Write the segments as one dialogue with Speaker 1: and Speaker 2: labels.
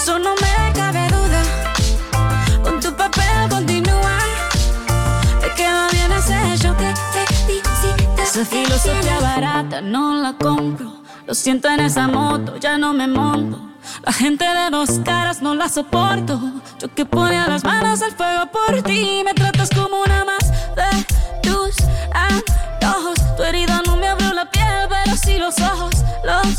Speaker 1: eso no me cabe duda. Con tu papel continúa. Te queda bien ese show. Te felicito. Esa filosofía barata no la compro. Lo siento en esa moto, ya no me monto. La gente de dos caras no la soporto. Yo que ponía las manos al fuego por ti. Me tratas como una más de tus antojos. Tu herida no me abrió la piel, pero sí los ojos. Los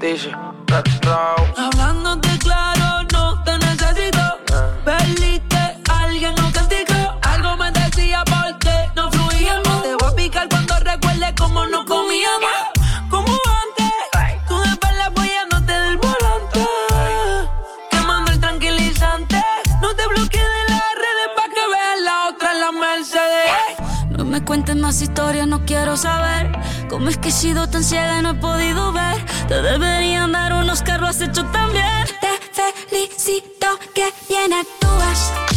Speaker 1: actúas.
Speaker 2: Dice, ra,
Speaker 1: cuentes más historias, no quiero saber. Cómo es que he sido tan ciega y no he podido ver. Te deberían dar unos carros, has hecho tan bien. Te felicito que bien actúas.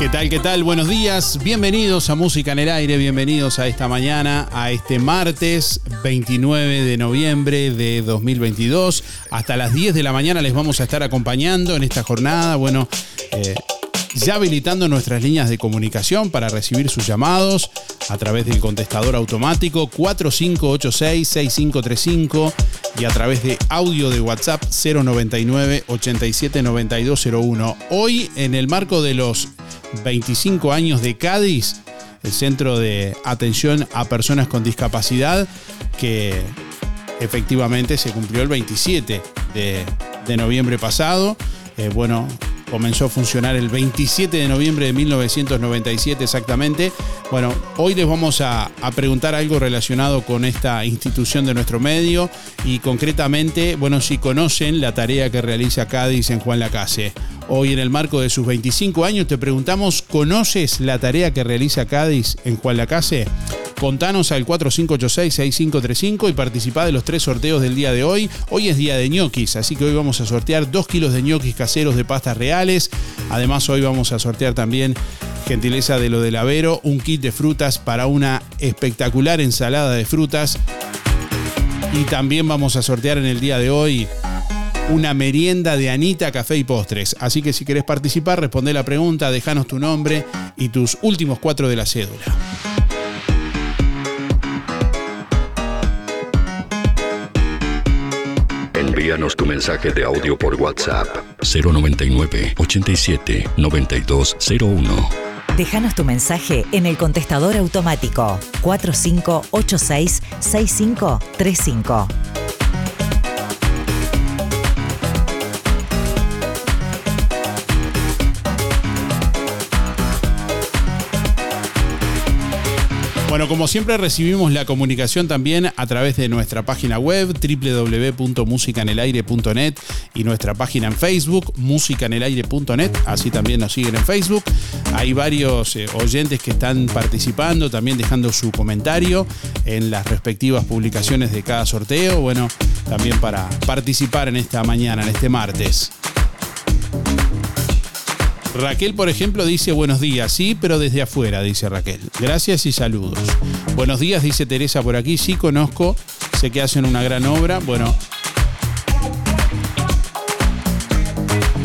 Speaker 3: ¿Qué tal? ¿Qué tal? Buenos días. Bienvenidos a Música en el Aire. Bienvenidos a esta mañana, a este martes 29 de noviembre de 2022. Hasta las 10 de la mañana les vamos a estar acompañando en esta jornada. Bueno, eh, ya habilitando nuestras líneas de comunicación para recibir sus llamados a través del contestador automático 4586-6535 y a través de audio de WhatsApp 099 879201. Hoy, en el marco de los 25 años de Cádiz, el Centro de Atención a Personas con Discapacidad, que efectivamente se cumplió el 27 de, de noviembre pasado. Eh, bueno, comenzó a funcionar el 27 de noviembre de 1997 exactamente. Bueno, hoy les vamos a, a, preguntar algo relacionado con esta institución de nuestro medio y concretamente, bueno, si conocen la tarea que realiza Cádiz en Juan Lacase. Hoy en el marco de sus 25 años te preguntamos, ¿conoces la tarea que realiza Cádiz en Juan Lacase? Contanos al 4586-6535 y participá de los tres sorteos del día de hoy. Hoy es día de ñoquis, así que hoy vamos a sortear dos kilos de ñoquis caseros de pastas Además, hoy vamos a sortear también, gentileza de lo del Avero, un kit de frutas para una espectacular ensalada de frutas. Y también vamos a sortear en el día de hoy una merienda de Anita Café y Postres. Así que si querés participar, responde la pregunta, déjanos tu nombre y tus últimos cuatro de la cédula.
Speaker 4: Envíanos tu mensaje de audio por WhatsApp 099 87 9201.
Speaker 5: Déjanos tu mensaje en el contestador automático 4586 6535.
Speaker 3: Bueno, como siempre recibimos la comunicación también a través de nuestra página web www.musicanelaire.net y nuestra página en Facebook, musicanelaire.net, así también nos siguen en Facebook. Hay varios eh, oyentes que están participando, también dejando su comentario en las respectivas publicaciones de cada sorteo, bueno, también para participar en esta mañana, en este martes. Raquel, por ejemplo, dice buenos días, sí, pero desde afuera, dice Raquel. Gracias y saludos. Buenos días, dice Teresa por aquí, sí conozco, sé que hacen una gran obra. Bueno,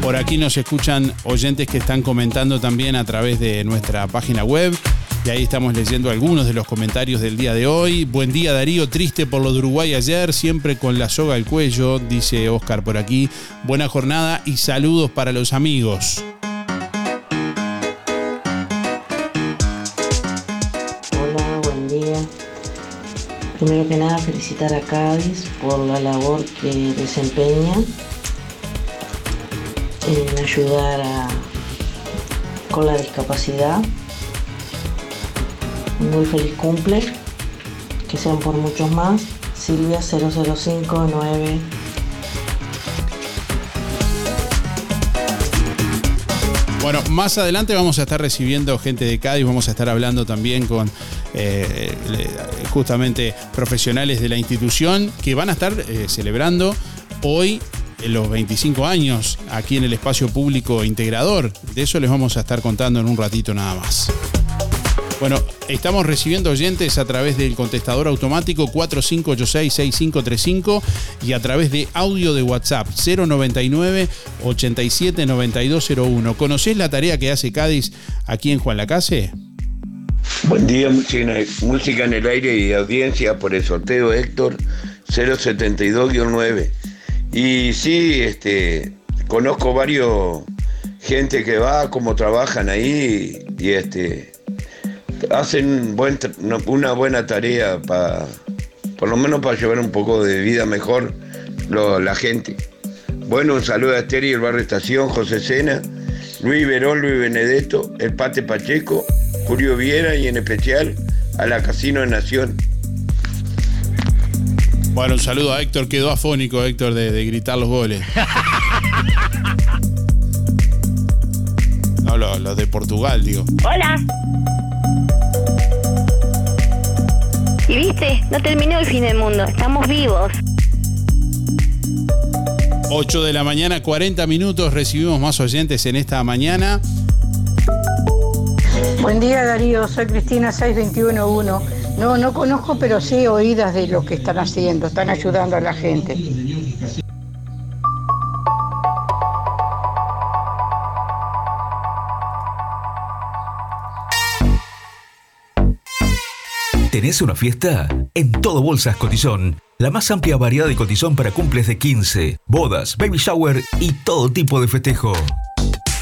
Speaker 3: por aquí nos escuchan oyentes que están comentando también a través de nuestra página web. Y ahí estamos leyendo algunos de los comentarios del día de hoy. Buen día Darío, triste por lo de Uruguay ayer, siempre con la soga al cuello, dice Oscar por aquí. Buena jornada y saludos para los amigos.
Speaker 6: Primero que nada, felicitar a Cádiz por la labor que desempeña en ayudar con la discapacidad. Muy feliz cumple, que sean por muchos más. Silvia 0059
Speaker 3: Bueno, más adelante vamos a estar recibiendo gente de Cádiz, vamos a estar hablando también con eh, justamente profesionales de la institución que van a estar eh, celebrando hoy los 25 años aquí en el espacio público integrador. De eso les vamos a estar contando en un ratito nada más. Bueno, estamos recibiendo oyentes a través del contestador automático 4586-6535 y a través de audio de WhatsApp 099-879201. ¿Conocés la tarea que hace Cádiz aquí en Juan Lacase?
Speaker 7: Buen día, música en el aire y audiencia por el sorteo Héctor 072-9. Y sí, este, conozco varios gente que va, cómo trabajan ahí y este hacen una buena tarea para, por lo menos para llevar un poco de vida mejor la gente. Bueno, un saludo a Esther y el barrio Estación, José Sena, Luis Verón, Luis Benedetto, el Pate Pacheco, Julio Viera y en especial a la Casino de Nación.
Speaker 3: Bueno, un saludo a Héctor, quedó afónico Héctor de, de gritar los goles. No, los lo de Portugal, digo.
Speaker 8: Hola. Y viste, no terminó el fin del mundo, estamos vivos.
Speaker 3: 8 de la mañana, 40 minutos, recibimos más oyentes en esta mañana.
Speaker 9: Buen día Darío, soy Cristina 6211. No, no conozco, pero sí oídas de lo que están haciendo, están ayudando a la gente.
Speaker 10: ¿Tenés una fiesta? En todo Bolsas Cotizón. La más amplia variedad de cotizón para cumples de 15, bodas, baby shower y todo tipo de festejo.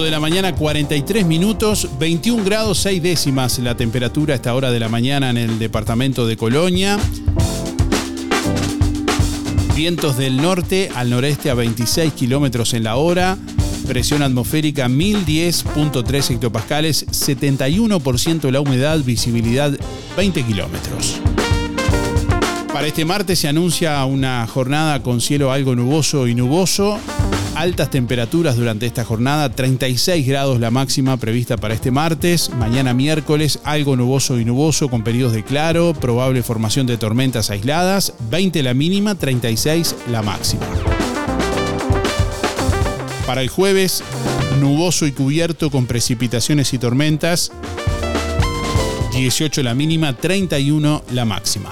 Speaker 3: 8 de la mañana, 43 minutos, 21 grados 6 décimas la temperatura a esta hora de la mañana en el departamento de Colonia. Vientos del norte al noreste a 26 kilómetros en la hora. Presión atmosférica 1010.3 hectopascales, 71% la humedad, visibilidad 20 kilómetros. Para este martes se anuncia una jornada con cielo algo nuboso y nuboso. Altas temperaturas durante esta jornada, 36 grados la máxima prevista para este martes. Mañana miércoles algo nuboso y nuboso con periodos de claro, probable formación de tormentas aisladas, 20 la mínima, 36 la máxima. Para el jueves, nuboso y cubierto con precipitaciones y tormentas, 18 la mínima, 31 la máxima.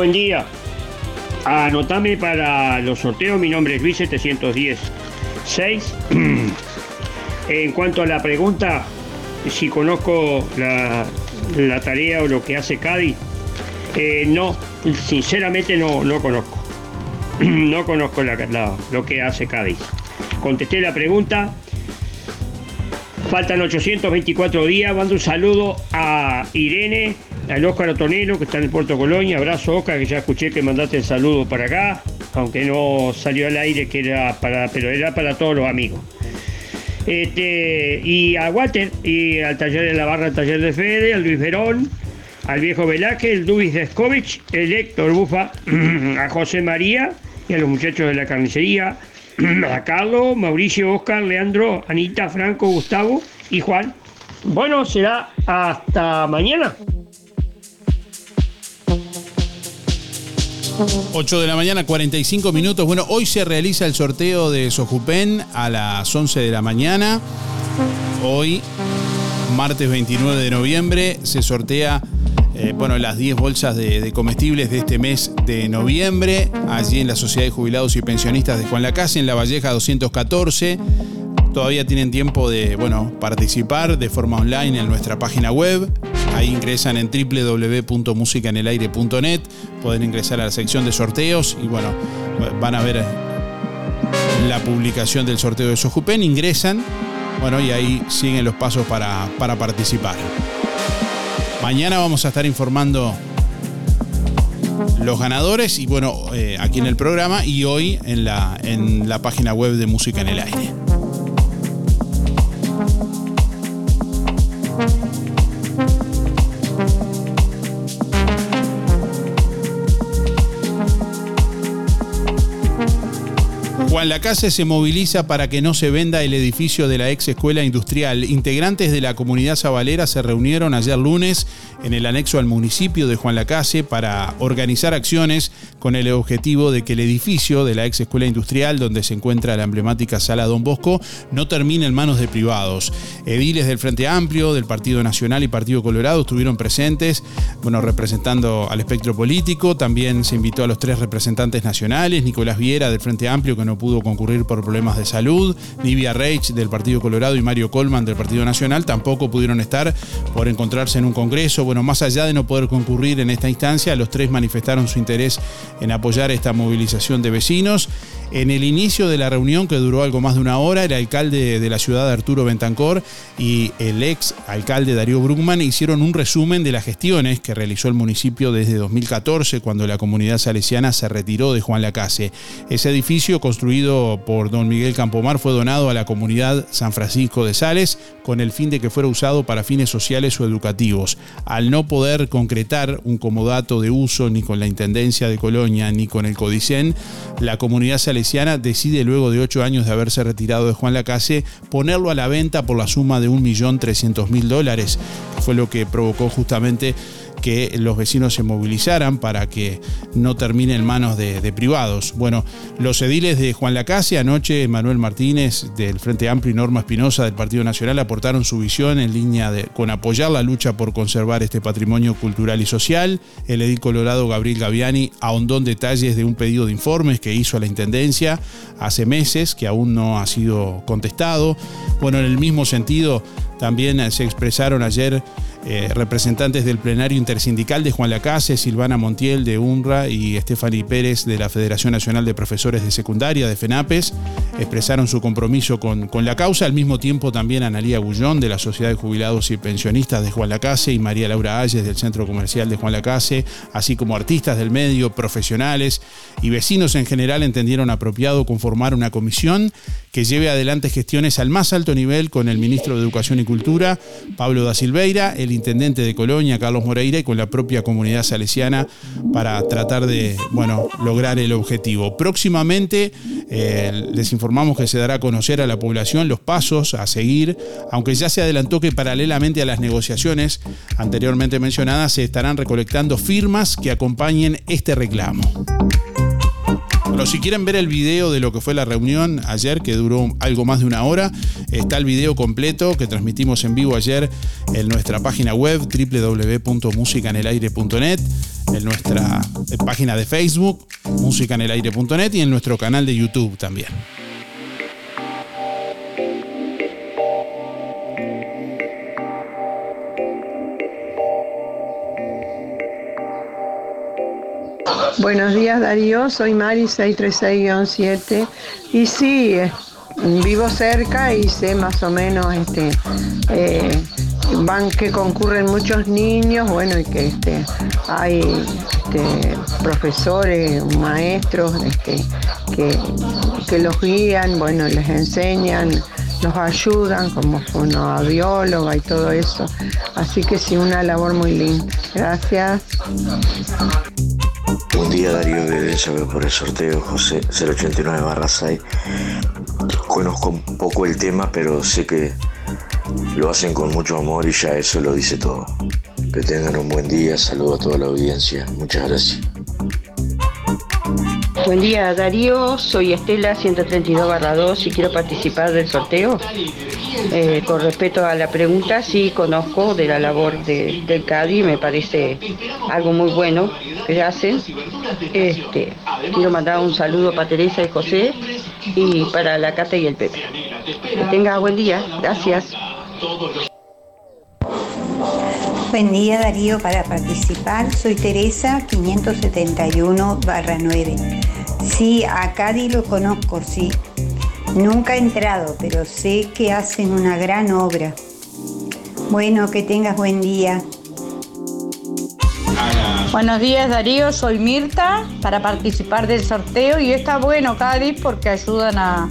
Speaker 11: Buen día. Anotame para los sorteos. Mi nombre es Luis 710 6. en cuanto a la pregunta, si conozco la, tarea o lo que hace Cádiz, eh, no, sinceramente no, no conozco. no conozco la- lo que hace Cádiz. Contesté la pregunta. Faltan 824 días. Mando un saludo a Irene, al Óscar Otonelo, que está en el Puerto Colonia. Abrazo, Óscar, que ya escuché que mandaste el saludo para acá, aunque no salió al aire, que era para, pero era para todos los amigos. Este, y a Walter, y al taller de la barra, al taller de Fede, al Luis Verón, al viejo Velázquez, el Dubis Descovich, el Héctor Bufa, a José María y a los muchachos de la carnicería, a Carlos, Mauricio, Oscar, Leandro, Anita, Franco, Gustavo y Juan. Bueno, será hasta mañana.
Speaker 3: 8 de la mañana, 45 minutos. Bueno, hoy se realiza el sorteo de Sojupen a las 11 de la mañana. Hoy, martes 29 de noviembre, se sortea eh, bueno, las 10 bolsas de, comestibles de este mes de noviembre, allí en la Sociedad de Jubilados y Pensionistas de Juan Lacase, en La Valleja 214. Todavía tienen tiempo de bueno, participar de forma online en nuestra página web. Ahí ingresan en www.musicanelaire.net. Pueden ingresar a la sección de sorteos y bueno, van a ver la publicación del sorteo de Sojupen. Ingresan, bueno, y ahí siguen los pasos para, para participar. Mañana vamos a estar informando los ganadores y bueno, eh, aquí en el programa y hoy en la, en la página web de Música en el Aire. Juan Lacase se moviliza para que no se venda el edificio de la ex escuela industrial. Integrantes de la comunidad sabalera se reunieron ayer lunes en el anexo al municipio de Juan Lacase para organizar acciones con el objetivo de que el edificio de la ex escuela industrial donde se encuentra la emblemática sala Don Bosco no termine en manos de privados. Ediles del Frente Amplio, del Partido Nacional y Partido Colorado estuvieron presentes, bueno, representando al espectro político. También se invitó a los tres representantes nacionales, Nicolás Viera del Frente Amplio, que no pudo concurrir por problemas de salud, Nivia Reich del Partido Colorado y Mario Colman del Partido Nacional tampoco pudieron estar por encontrarse en un congreso. Bueno, más allá de no poder concurrir en esta instancia, los tres manifestaron su interés en apoyar esta movilización de vecinos. En el inicio de la reunión, que duró algo más de una hora, el alcalde de la ciudad, Arturo Bentancor, y el ex alcalde Darío Brugman hicieron un resumen de las gestiones que realizó el municipio desde 2014, cuando la comunidad salesiana se retiró de Juan Lacase. Ese edificio, construido por don Miguel Campomar fue donado a la comunidad San Francisco de Sales con el fin de que fuera usado para fines sociales o educativos. Al no poder concretar un comodato de uso ni con la Intendencia de Colonia ni con el Codicen, la comunidad salesiana decide luego de ocho años de haberse retirado de Juan Lacase ponerlo a la venta por la suma de 1.300.000 dólares, fue lo que provocó justamente que los vecinos se movilizaran para que no termine en manos de, privados. Bueno, los ediles de Juan Lacase, anoche Manuel Martínez del Frente Amplio y Norma Espinosa del Partido Nacional aportaron su visión en línea con apoyar la lucha por conservar este patrimonio cultural y social. El edil colorado Gabriel Gaviani ahondó en detalles de un pedido de informes que hizo a la Intendencia hace meses, que aún no ha sido contestado. Bueno, en el mismo sentido, también se expresaron ayer eh, representantes del plenario intersindical de Juan Lacase, Silvana Montiel de UNRWA y Stephanie Pérez de la Federación Nacional de Profesores de Secundaria de FENAPES expresaron su compromiso con, con la causa. Al mismo tiempo también Analía Gullón de la Sociedad de Jubilados y Pensionistas de Juan Lacase y María Laura Ayes del Centro Comercial de Juan Lacase, así como artistas del medio, profesionales y vecinos en general entendieron apropiado conformar una comisión que lleve adelante gestiones al más alto nivel con el ministro de Educación y Cultura, Pablo da Silveira, el intendente de Colonia, Carlos Moreira, y con la propia comunidad salesiana para tratar de bueno, lograr el objetivo. Próximamente eh, les informamos que se dará a conocer a la población los pasos a seguir, aunque ya se adelantó que paralelamente a las negociaciones anteriormente mencionadas se estarán recolectando firmas que acompañen este reclamo. Bueno, si quieren ver el video de lo que fue la reunión ayer, que duró algo más de una hora, está el video completo que transmitimos en vivo ayer en nuestra página web www.musicanelaire.net, en nuestra página de Facebook, musicanelaire.net y en nuestro canal de YouTube también.
Speaker 9: Buenos días Darío, soy Mari 636-7 y sí, eh, vivo cerca y sé más o menos este eh, van que concurren muchos niños, bueno y que este hay este, profesores, maestros este, que, que los guían, bueno, les enseñan, los ayudan como una bióloga y todo eso. Así que sí, una labor muy linda. Gracias.
Speaker 12: Buen día Darío de por el sorteo José 089 barra 6. Conozco un poco el tema, pero sé que lo hacen con mucho amor y ya eso lo dice todo. Que tengan un buen día, saludo a toda la audiencia. Muchas gracias.
Speaker 13: Buen día Darío, soy Estela 132-2 y quiero participar del sorteo. Eh, con respecto a la pregunta, sí conozco de la labor del CADI, me parece algo muy bueno que hacen. Este, quiero mandar un saludo para Teresa y José y para la Cata y el Pepe. Que tenga buen día, gracias.
Speaker 14: Buen día Darío para participar. Soy Teresa 571 9. Sí, a Cádiz lo conozco, sí. Nunca he entrado, pero sé que hacen una gran obra. Bueno, que tengas buen día.
Speaker 9: Buenos días Darío, soy Mirta para participar del sorteo y está bueno Cádiz porque ayudan a,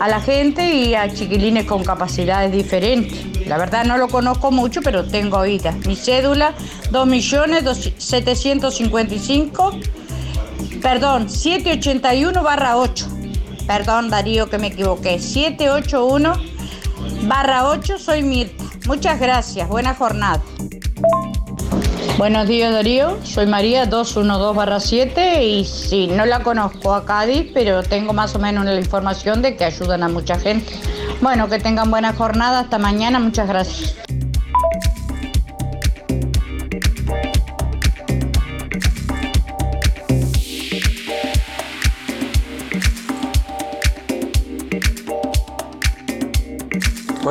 Speaker 9: a la gente y a chiquilines con capacidades diferentes. La verdad no lo conozco mucho, pero tengo oídas. Mi cédula 2.755, perdón, 781 barra 8. Perdón Darío que me equivoqué. 781 barra 8, soy Mirta. Muchas gracias, buena jornada. Buenos días Darío, soy María 212 barra 7 y sí, no la conozco a Cádiz, pero tengo más o menos la información de que ayudan a mucha gente. Bueno, que tengan buena jornada. Hasta mañana. Muchas gracias.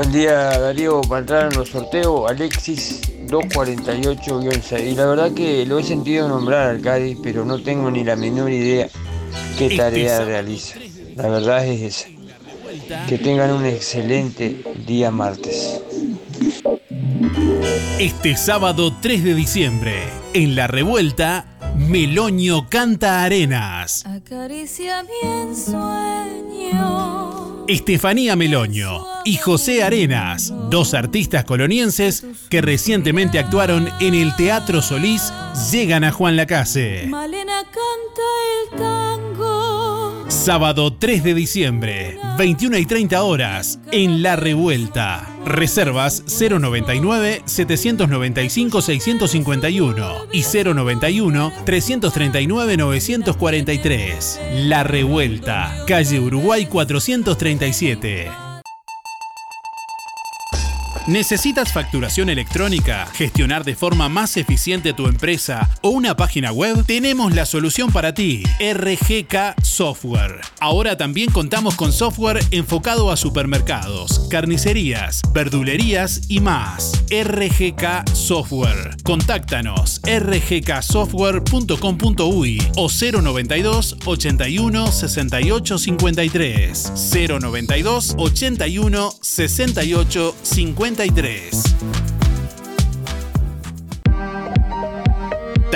Speaker 15: Buen día Darío, para entrar en los sorteos, Alexis 248-6. Y la verdad que lo he sentido nombrar al Cádiz, pero no tengo ni la menor idea qué tarea realiza. La verdad es esa. Que tengan un excelente día martes.
Speaker 16: Este sábado 3 de diciembre, en La Revuelta, Meloño canta Arenas.
Speaker 1: Acaricia mi ensueño
Speaker 3: Estefanía Meloño y José Arenas, dos artistas colonienses que recientemente actuaron en el Teatro Solís, llegan a Juan Lacase.
Speaker 1: Malena canta el tango.
Speaker 3: Sábado 3 de diciembre, 21 y 30 horas, en La Revuelta. Reservas 099-795-651 y 091-339-943. La Revuelta, calle Uruguay 437. ¿Necesitas facturación electrónica, gestionar de forma más eficiente tu empresa o una página web? Tenemos la solución para ti, RGK Software. Ahora también contamos con software enfocado a supermercados, carnicerías, verdulerías y más. RGK Software. Contáctanos rgksoftware.com.uy o 092 81 68 53 092 81 68 53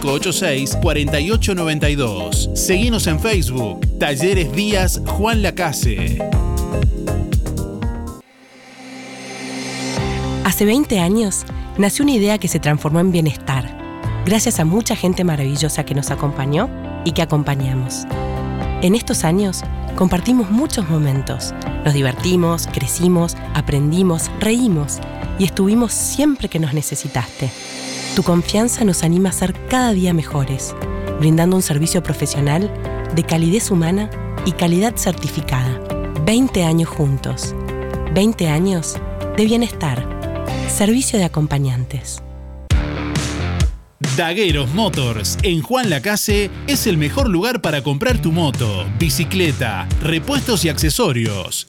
Speaker 3: 4892. Seguinos en Facebook. Talleres Díaz Juan Lacase.
Speaker 17: Hace 20 años nació una idea que se transformó en bienestar, gracias a mucha gente maravillosa que nos acompañó y que acompañamos. En estos años compartimos muchos momentos, nos divertimos, crecimos, aprendimos, reímos y estuvimos siempre que nos necesitaste. Tu confianza nos anima a ser cada día mejores, brindando un servicio profesional de calidez humana y calidad certificada. 20 años juntos. 20 años de bienestar. Servicio de acompañantes.
Speaker 3: Dagueros Motors en Juan Lacase es el mejor lugar para comprar tu moto, bicicleta, repuestos y accesorios.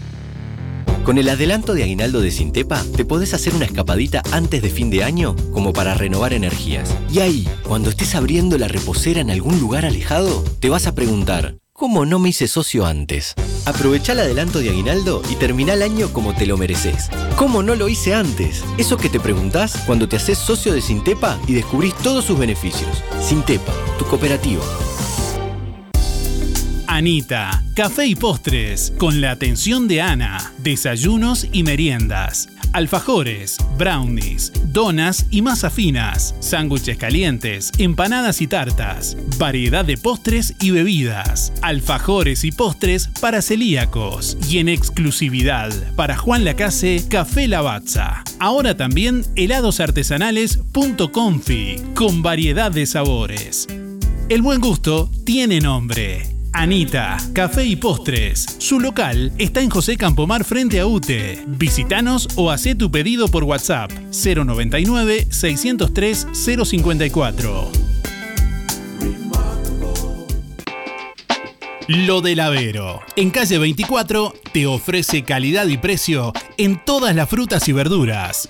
Speaker 18: Con el adelanto de aguinaldo de Sintepa, te podés hacer una escapadita antes de fin de año como para renovar energías. Y ahí, cuando estés abriendo la reposera en algún lugar alejado, te vas a preguntar, ¿cómo no me hice socio antes? Aprovecha el adelanto de aguinaldo y termina el año como te lo mereces. ¿Cómo no lo hice antes? Eso que te preguntás cuando te haces socio de Sintepa y descubrís todos sus beneficios. Sintepa, tu cooperativa.
Speaker 3: Anita, café y postres, con la atención de Ana, desayunos y meriendas, alfajores, brownies, donas y masas finas, sándwiches calientes, empanadas y tartas, variedad de postres y bebidas, alfajores y postres para celíacos. Y en exclusividad para Juan Lacase, Café Lavazza. Ahora también heladosartesanales.confi, con variedad de sabores. El buen gusto tiene nombre. Anita, Café y Postres. Su local está en José Campomar frente a UTE. Visítanos o haz tu pedido por WhatsApp 099 603 054. Lo del Avero. En calle 24 te ofrece calidad y precio en todas las frutas y verduras.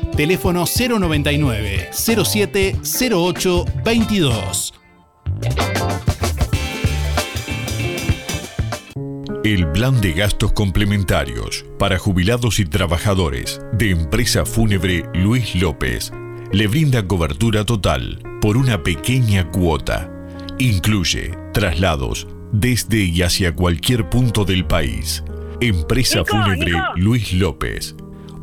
Speaker 3: Teléfono 099 07 08 22.
Speaker 19: El plan de gastos complementarios para jubilados y trabajadores de Empresa Fúnebre Luis López le brinda cobertura total por una pequeña cuota. Incluye traslados desde y hacia cualquier punto del país. Empresa
Speaker 20: Nico,
Speaker 19: Fúnebre
Speaker 20: Nico.
Speaker 19: Luis López.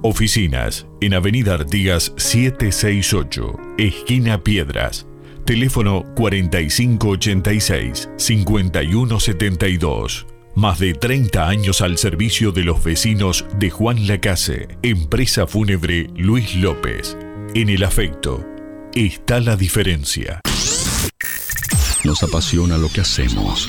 Speaker 19: Oficinas en Avenida Artigas 768, esquina Piedras. Teléfono 4586-5172. Más de 30 años al servicio de los vecinos de Juan Lacase. Empresa Fúnebre Luis López. En el afecto está la diferencia.
Speaker 4: Nos apasiona lo que hacemos.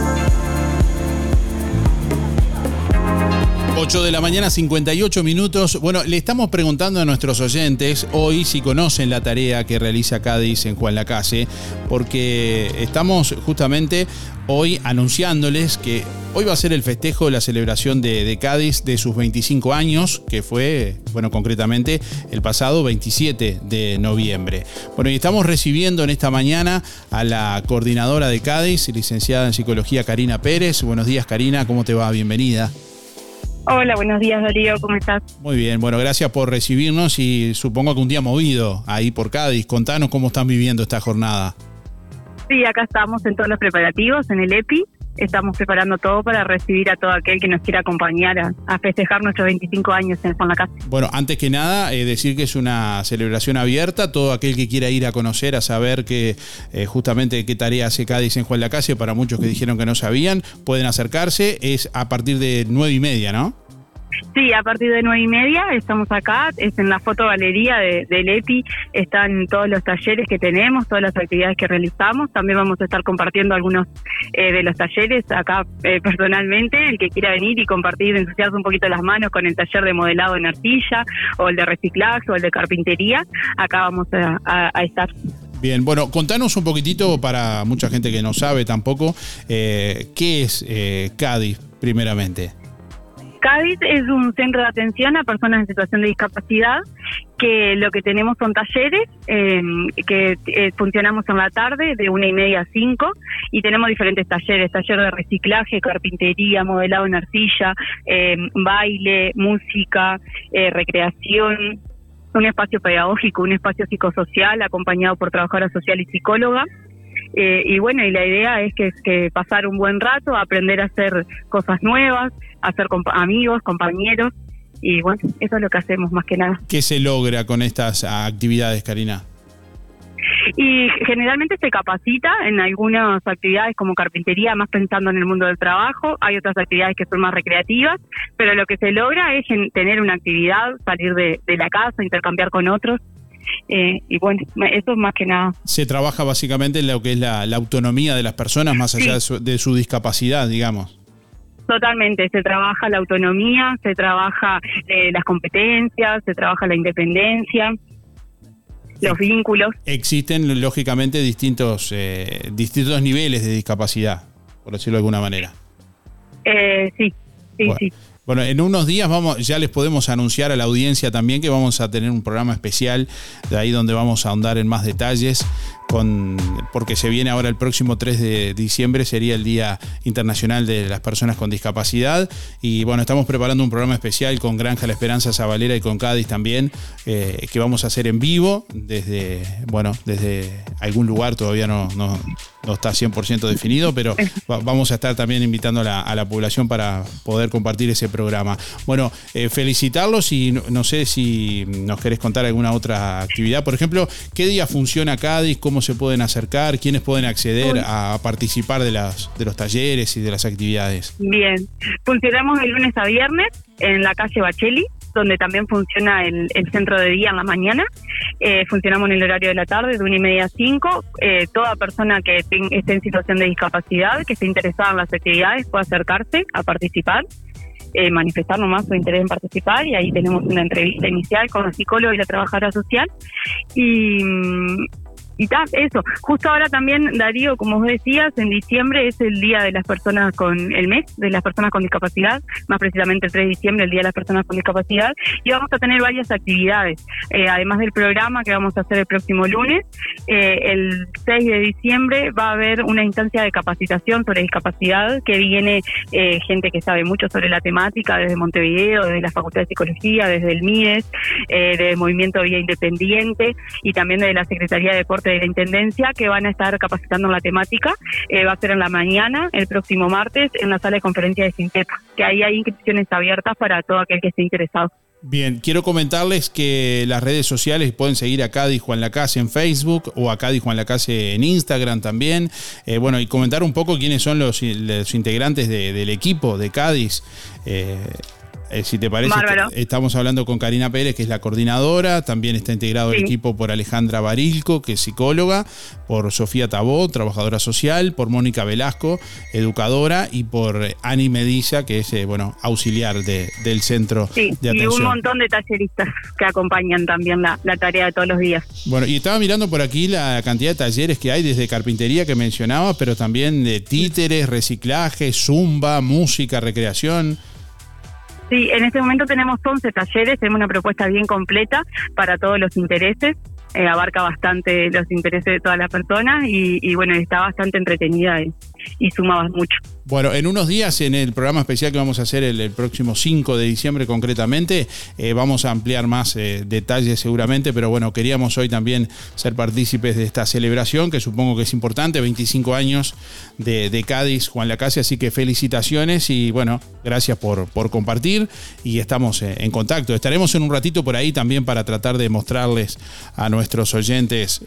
Speaker 3: 8 de la mañana, 58 minutos. Bueno, le estamos preguntando a nuestros oyentes hoy si conocen la tarea que realiza Cádiz en Juan Lacase, porque estamos justamente hoy anunciándoles que hoy va a ser el festejo de la celebración de, de Cádiz de sus 25 años, que fue, bueno, concretamente el pasado 27 de noviembre. Bueno, y estamos recibiendo en esta mañana a la coordinadora de Cádiz, licenciada en psicología Karina Pérez. Buenos días, Karina, ¿cómo te va? Bienvenida.
Speaker 21: Hola, buenos días Darío, ¿cómo estás?
Speaker 3: Muy bien, bueno, gracias por recibirnos y supongo que un día movido ahí por Cádiz. Contanos cómo están viviendo esta jornada.
Speaker 21: Sí, acá estamos en todos los preparativos, en el EPI. Estamos preparando todo para recibir a todo aquel que nos quiera acompañar a, a festejar nuestros 25 años en Juan la Casa.
Speaker 3: Bueno, antes que nada, eh, decir que es una celebración abierta. Todo aquel que quiera ir a conocer, a saber que eh, justamente qué tarea hace Cádiz en Juan la Casa, para muchos que dijeron que no sabían, pueden acercarse. Es a partir de nueve y media, ¿no?
Speaker 21: Sí, a partir de nueve y media estamos acá, es en la fotogalería de, del EPI, están todos los talleres que tenemos, todas las actividades que realizamos, también vamos a estar compartiendo algunos eh, de los talleres acá eh, personalmente, el que quiera venir y compartir, ensuciarse un poquito las manos con el taller de modelado en arcilla, o el de reciclaje, o el de carpintería, acá vamos a, estar.
Speaker 3: Bien, bueno, contanos un poquitito para mucha gente que no sabe tampoco, eh, ¿qué es eh, Cádiz primeramente?
Speaker 21: Cádiz es un centro de atención a personas en situación de discapacidad que lo que tenemos son talleres eh, que eh, funcionamos en la tarde de una y media a cinco y tenemos diferentes talleres, taller de reciclaje, carpintería, modelado en arcilla, eh, baile, música, eh, recreación, un espacio pedagógico, un espacio psicosocial acompañado por trabajadora social y psicóloga. Eh, y bueno, y la idea es que, que pasar un buen rato, aprender a hacer cosas nuevas, hacer compa- amigos, compañeros, y bueno, eso es lo que hacemos más que nada.
Speaker 3: ¿Qué se logra con estas actividades, Karina?
Speaker 21: Y generalmente se capacita en algunas actividades como carpintería, más pensando en el mundo del trabajo. Hay otras actividades que son más recreativas, pero lo que se logra es tener una actividad, salir de, de la casa, intercambiar con otros. Eh, y bueno, eso es más que nada.
Speaker 3: Se trabaja básicamente en lo que es la, la autonomía de las personas más allá de, su, de su discapacidad, digamos.
Speaker 21: Totalmente, se trabaja la autonomía, se trabaja eh, las competencias, se trabaja la independencia, los vínculos.
Speaker 3: Existen, lógicamente, distintos, eh, distintos niveles de discapacidad, por decirlo de alguna manera.
Speaker 21: Eh, sí, sí,
Speaker 3: Bueno.
Speaker 21: sí.
Speaker 3: Bueno, en unos días vamos, ya les podemos anunciar a la audiencia también que vamos a tener un programa especial de ahí donde vamos a ahondar en más detalles porque se viene ahora el próximo 3 de diciembre sería el Día Internacional de las Personas con Discapacidad y bueno, estamos preparando un programa especial con Granja La Esperanza Zabalera y con Cádiz también eh, que vamos a hacer en vivo desde bueno, desde algún lugar todavía no, no, no está 100% definido, pero va- vamos a estar también invitando a la, población para poder compartir ese programa. Bueno, eh, felicitarlos y no, no sé si nos querés contar alguna otra actividad. Por ejemplo, ¿qué día funciona Cádiz? ¿Cómo se pueden acercar? ¿Quiénes pueden acceder a participar de, las, de los talleres y de las actividades?
Speaker 21: Bien, funcionamos de lunes a viernes en la calle Bacheli, donde también funciona el, el centro de día en la mañana. Eh, funcionamos en el horario de la tarde, de una y media a cinco. Eh, toda persona que ten- esté en situación de discapacidad, que esté interesada en las actividades, puede acercarse a participar. eh, manifestar nomás su interés en participar y ahí tenemos una entrevista inicial con el psicólogo y la trabajadora social y, mm, Y eso, justo ahora también, Darío, como vos decías, en diciembre es el Día de las Personas con el mes de las personas con discapacidad, más precisamente el 3 de diciembre, el Día de las Personas con Discapacidad, y vamos a tener varias actividades, eh, además del programa que vamos a hacer el próximo lunes, eh, el 6 de diciembre va a haber una instancia de capacitación sobre discapacidad que viene eh, gente que sabe mucho sobre la temática desde Montevideo, desde la Facultad de Psicología, desde el MIDES, eh, del Movimiento Vía Independiente y también de la Secretaría de Deporte de la Intendencia que van a estar capacitando en la temática. Eh, va a ser en la mañana, el próximo martes, en la sala de conferencia de Sintepa, que ahí hay inscripciones abiertas para todo aquel que esté interesado.
Speaker 22: Bien, quiero comentarles que las redes sociales pueden seguir a Cádiz Juan Lacase en Facebook o a Cádiz Juan Lacase en Instagram también. Eh, bueno, y comentar un poco quiénes son los, integrantes de- del equipo de Cádiz. Eh, eh, si te parece, est- estamos hablando con Karina Pérez, que es la coordinadora. También está integrado el equipo por Alejandra Barilco, que es psicóloga, por Sofía Tabó, trabajadora social, por Mónica Velasco, educadora, y por eh, Ani Medilla, que es eh, bueno auxiliar de- del centro
Speaker 21: Sí,
Speaker 22: de
Speaker 21: y un
Speaker 22: atención.
Speaker 21: montón de talleristas que acompañan también la, la tarea de todos los días.
Speaker 22: Bueno, y estaba mirando por aquí la cantidad de talleres que hay desde carpintería que mencionaba, pero también de títeres, reciclaje, zumba, música, recreación.
Speaker 21: Sí, en este momento tenemos 11 talleres, tenemos una propuesta bien completa para todos los intereses, eh, abarca bastante los intereses de todas las personas y, y bueno, está bastante entretenida y suma mucho.
Speaker 22: Bueno, en unos días, en el programa especial que vamos a hacer el, el próximo 5 de diciembre concretamente, eh, vamos a ampliar más eh, detalles seguramente, pero bueno, queríamos hoy también ser partícipes de esta celebración, que supongo que es importante, 25 años de, Cádiz, Juan Lacase, así que felicitaciones y bueno, gracias por, por compartir y estamos eh, en contacto. Estaremos en un ratito por ahí también para tratar de mostrarles a nuestros oyentes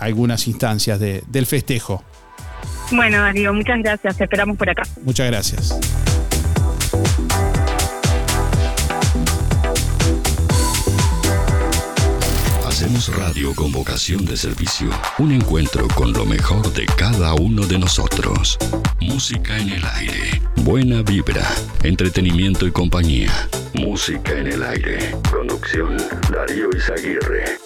Speaker 22: algunas instancias de- del festejo.
Speaker 21: Bueno, Darío, muchas gracias, te esperamos por acá.
Speaker 22: Muchas gracias.
Speaker 4: Hacemos radio con vocación de servicio. Un encuentro con lo mejor de cada uno de nosotros. Música en el aire. Buena vibra. Entretenimiento y compañía. Música en el aire. Conducción. Darío Izaguirre.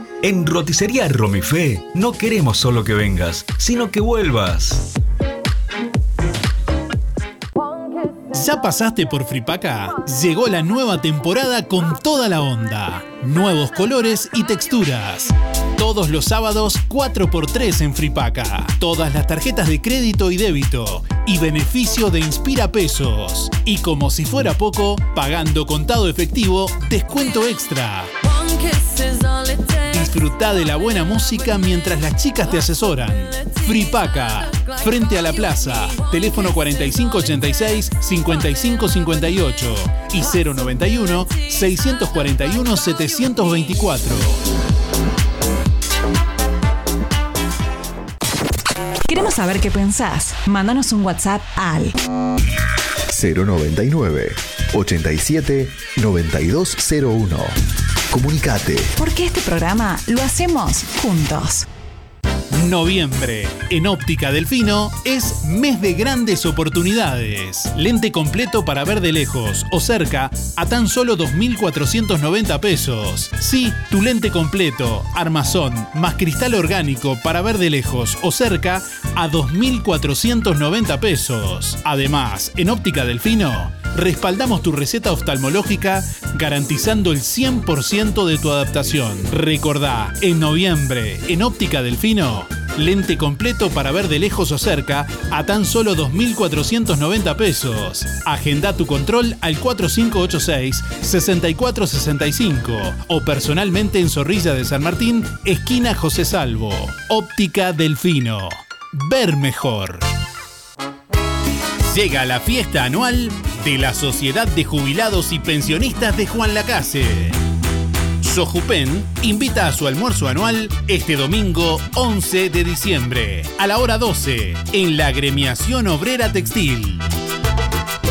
Speaker 10: En Roticería Romifé no queremos solo que vengas, sino que vuelvas.
Speaker 3: ¿Ya pasaste por Fripaca? Llegó la nueva temporada con toda la onda. Nuevos colores y texturas. Todos los sábados 4x3 en Fripaca. Todas las tarjetas de crédito y débito. Y beneficio de Inspira Pesos. Y como si fuera poco, pagando contado efectivo, descuento extra. Disfruta de la buena música mientras las chicas te asesoran. Fripaca, frente a la plaza, teléfono 4586-5558 y 091-641-724.
Speaker 23: Queremos saber qué pensás. Mándanos un WhatsApp al
Speaker 19: 099 87 9201. Comunicate.
Speaker 23: porque este programa lo hacemos juntos.
Speaker 3: Noviembre, en Óptica Delfino, es mes de grandes oportunidades. Lente completo para ver de lejos o cerca a tan solo 2.490 pesos. Sí, tu lente completo, armazón, más cristal orgánico para ver de lejos o cerca a 2.490 pesos. Además, en Óptica Delfino, respaldamos tu receta oftalmológica garantizando el 100% de tu adaptación. Recordá, en noviembre, en Óptica Delfino, lente completo para ver de lejos o cerca a tan solo 2.490 pesos. Agenda tu control al 4586-6465 o personalmente en Zorrilla de San Martín, esquina José Salvo. Óptica Delfino. Ver mejor. Llega la fiesta anual de la Sociedad de Jubilados y Pensionistas de Juan Lacase. Sojupen invita a su almuerzo anual este domingo 11 de diciembre a la hora 12 en la Gremiación Obrera Textil.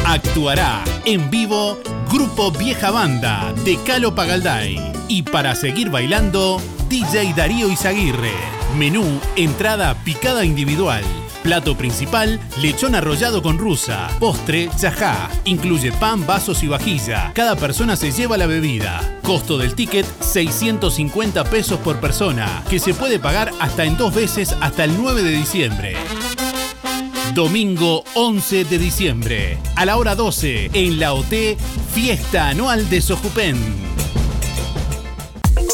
Speaker 3: Actuará en vivo Grupo Vieja Banda de Calo Pagalday. Y para seguir bailando, DJ Darío Izaguirre. Menú, entrada picada individual. Plato principal, lechón arrollado con rusa. Postre, chajá. Incluye pan, vasos y vajilla. Cada persona se lleva la bebida. Costo del ticket, 650 pesos por persona, que se puede pagar hasta en dos veces hasta el 9 de diciembre. Domingo 11 de diciembre, a la hora 12, en la OT, Fiesta Anual de Sojupen.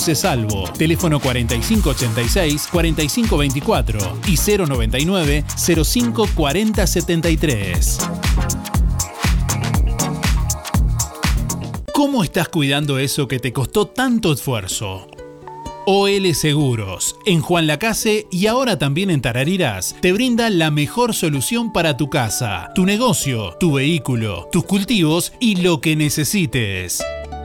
Speaker 3: Salvo. Teléfono 4586-4524 y 099-054073. ¿Cómo estás cuidando eso que te costó tanto esfuerzo? OL Seguros, en Juan Lacase y ahora también en Tarariras, te brinda la mejor solución para tu casa, tu negocio, tu vehículo, tus cultivos y lo que necesites.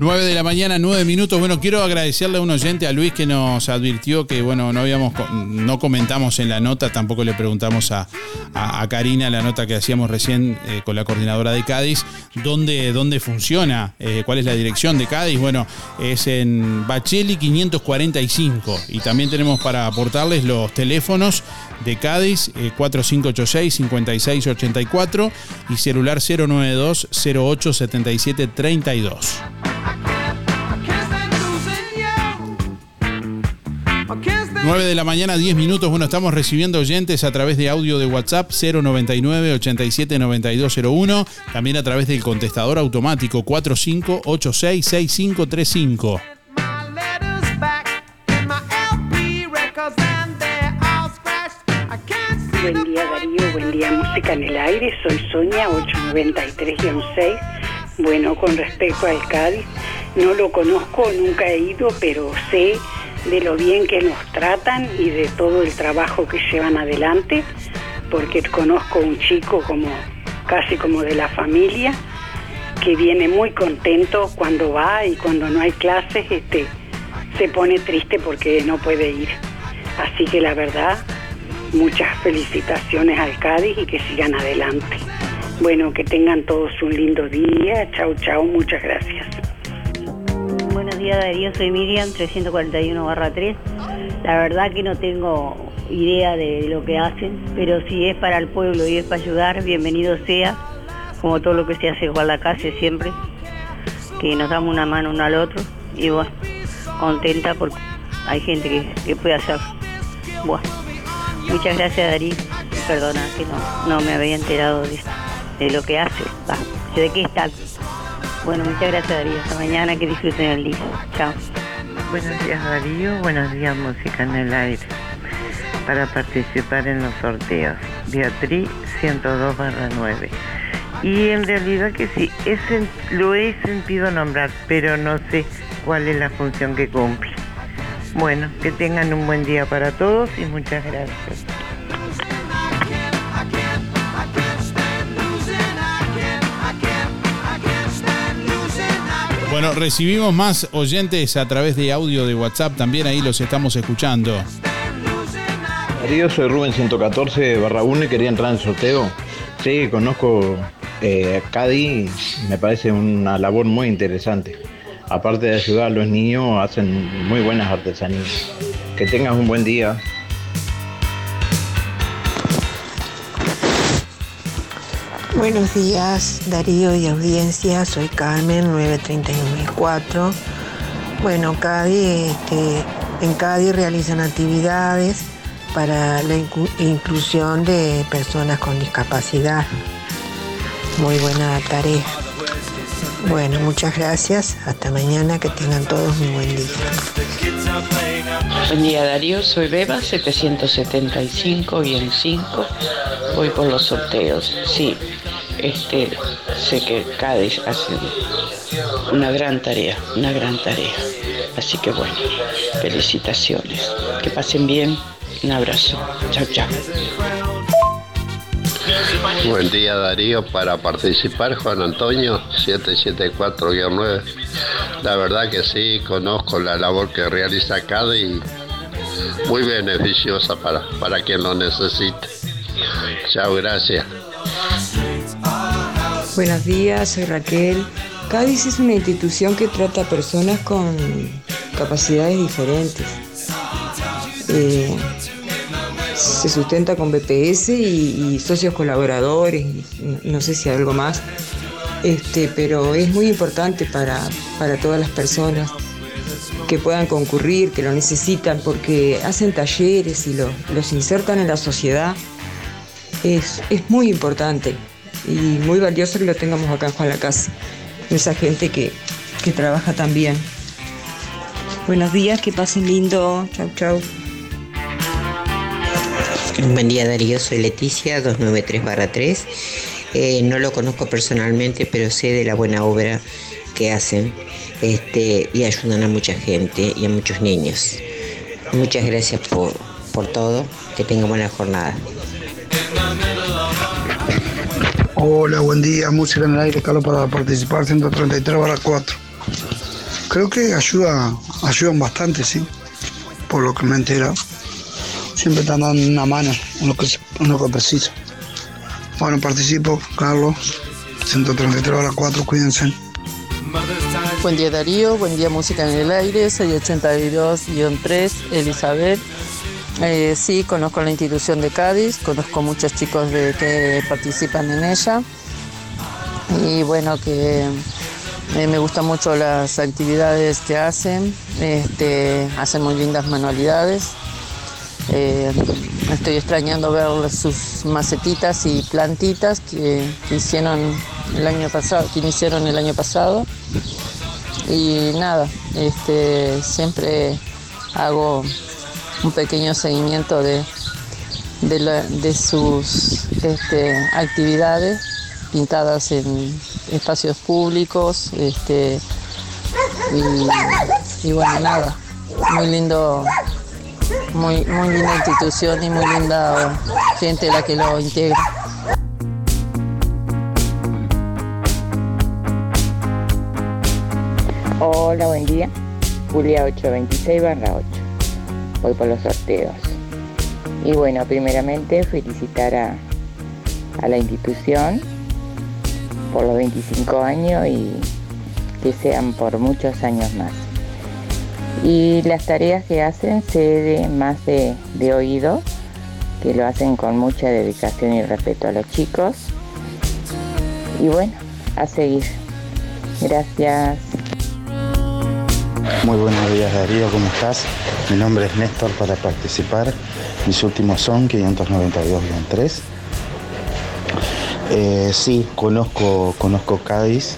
Speaker 24: 9 de la mañana, 9 minutos. Bueno, quiero agradecerle a un oyente, a Luis, que nos advirtió que, bueno, no habíamos, no comentamos en la nota, tampoco le preguntamos a, Karina la nota que hacíamos recién eh, con la coordinadora de Cádiz, dónde, dónde funciona, eh, cuál es la dirección de Cádiz. Bueno, es en Bacheli 545. Y también tenemos para aportarles los teléfonos de Cádiz, 4586-5684 eh, y celular 092 08 77 32. 9 de la mañana, 10 minutos. Bueno, estamos recibiendo oyentes a través de audio de WhatsApp 099 87 9201. También a través del contestador automático 4586 6535.
Speaker 25: Buen día Darío, buen día Música en el Aire, soy Sonia 893-6. Bueno, con respecto al Cádiz, no lo conozco, nunca he ido, pero sé de lo bien que nos tratan y de todo el trabajo que llevan adelante, porque conozco un chico como casi como de la familia que viene muy contento cuando va y cuando no hay clases este se pone triste porque no puede ir. Así que la verdad, muchas felicitaciones al Cádiz y que sigan adelante. Bueno, que tengan todos un lindo día. Chao, chao, muchas gracias.
Speaker 26: Buenos días Darío, soy Miriam, 341 barra 3. La verdad que no tengo idea de lo que hacen, pero si es para el pueblo y es para ayudar, bienvenido sea, como todo lo que se hace igual la casa siempre, que nos damos una mano uno al otro y bueno, contenta porque hay gente que, puede hacer. Bueno, muchas gracias Darío, perdona que no, no me había enterado de, lo que hace, de qué está. Bueno, muchas gracias Darío. Hasta mañana, que disfruten el día. Chao.
Speaker 27: Buenos días Darío, buenos días Música en el Aire. Para participar en los sorteos, Beatriz 102 9. Y en realidad que sí, es, lo he sentido nombrar, pero no sé cuál es la función que cumple. Bueno, que tengan un buen día para todos y muchas gracias.
Speaker 3: Bueno, recibimos más oyentes a través de audio de WhatsApp, también ahí los estamos escuchando.
Speaker 28: Darío, soy Rubén 114 barra 1 y quería entrar en el sorteo. Sí, conozco eh, Cadi, me parece una labor muy interesante. Aparte de ayudar a los niños, hacen muy buenas artesanías. Que tengas un buen día.
Speaker 29: Buenos días, Darío y audiencia. Soy Carmen, 931.4. Bueno, Cádiz, este, en Cádiz realizan actividades para la inclu- inclusión de personas con discapacidad. Muy buena tarea. Bueno, muchas gracias. Hasta mañana. Que tengan todos un buen día.
Speaker 6: Buen día Darío, soy Beba 775 y en 5 voy por los sorteos. Sí, este, sé que Cádiz hace una gran tarea, una gran tarea. Así que bueno, felicitaciones. Que pasen bien. Un abrazo. Chao, chao.
Speaker 30: Buen día Darío, para participar Juan Antonio 774-9. La verdad que sí, conozco la labor que realiza cada muy beneficiosa para, para quien lo necesite. Chao, gracias.
Speaker 31: Buenos días, soy Raquel. Cádiz es una institución que trata a personas con capacidades diferentes. Eh, se sustenta con BPS y, socios colaboradores, no sé si algo más, este, pero es muy importante para, para todas las personas que puedan concurrir, que lo necesitan, porque hacen talleres y lo- los insertan en la sociedad. Es, es muy importante y muy valioso que lo tengamos acá en Juan la Casa, esa gente que, que trabaja tan bien. Buenos días, que pasen lindo. Chau, chau.
Speaker 32: Buen día Darío, soy Leticia, 293-3. Eh, no lo conozco personalmente, pero sé de la buena obra que hacen este, y ayudan a mucha gente y a muchos niños. Muchas gracias por, por todo, que tengan buena jornada.
Speaker 33: Hola, buen día, música en el aire, Carlos, para participar, 133 barra 4. Creo que ayuda, ayudan bastante, sí, por lo que me he enterado. Siempre están dando una mano en lo que, en lo que precisa. Bueno, participo, Carlos, 133 barra 4, cuídense.
Speaker 34: Buen día Darío, buen día Música en el Aire, soy 82-3, Elizabeth. Eh, sí, conozco la institución de Cádiz, conozco muchos chicos de, que participan en ella y bueno, que eh, me gustan mucho las actividades que hacen, este, hacen muy lindas manualidades. Eh, estoy extrañando ver sus macetitas y plantitas que, que hicieron el año pasado, que iniciaron el año pasado. Y nada, este, siempre hago un pequeño seguimiento de, de, sus este, actividades pintadas en espacios públicos. Este, y bueno, nada, muy lindo, muy, muy linda institución y muy linda gente la que lo integra.
Speaker 35: Hola, buen día. Julia 826 barra 8. Voy por los sorteos. Y bueno, primeramente felicitar a, a la institución por los 25 años y que sean por muchos años más. Y las tareas que hacen sé de más de, de oído, que lo hacen con mucha dedicación y respeto a los chicos. Y bueno, a seguir. Gracias.
Speaker 36: Muy buenos días Darío, ¿cómo estás? Mi nombre es Néstor para participar. Mis últimos son 592-3. Eh, sí, conozco, conozco Cádiz.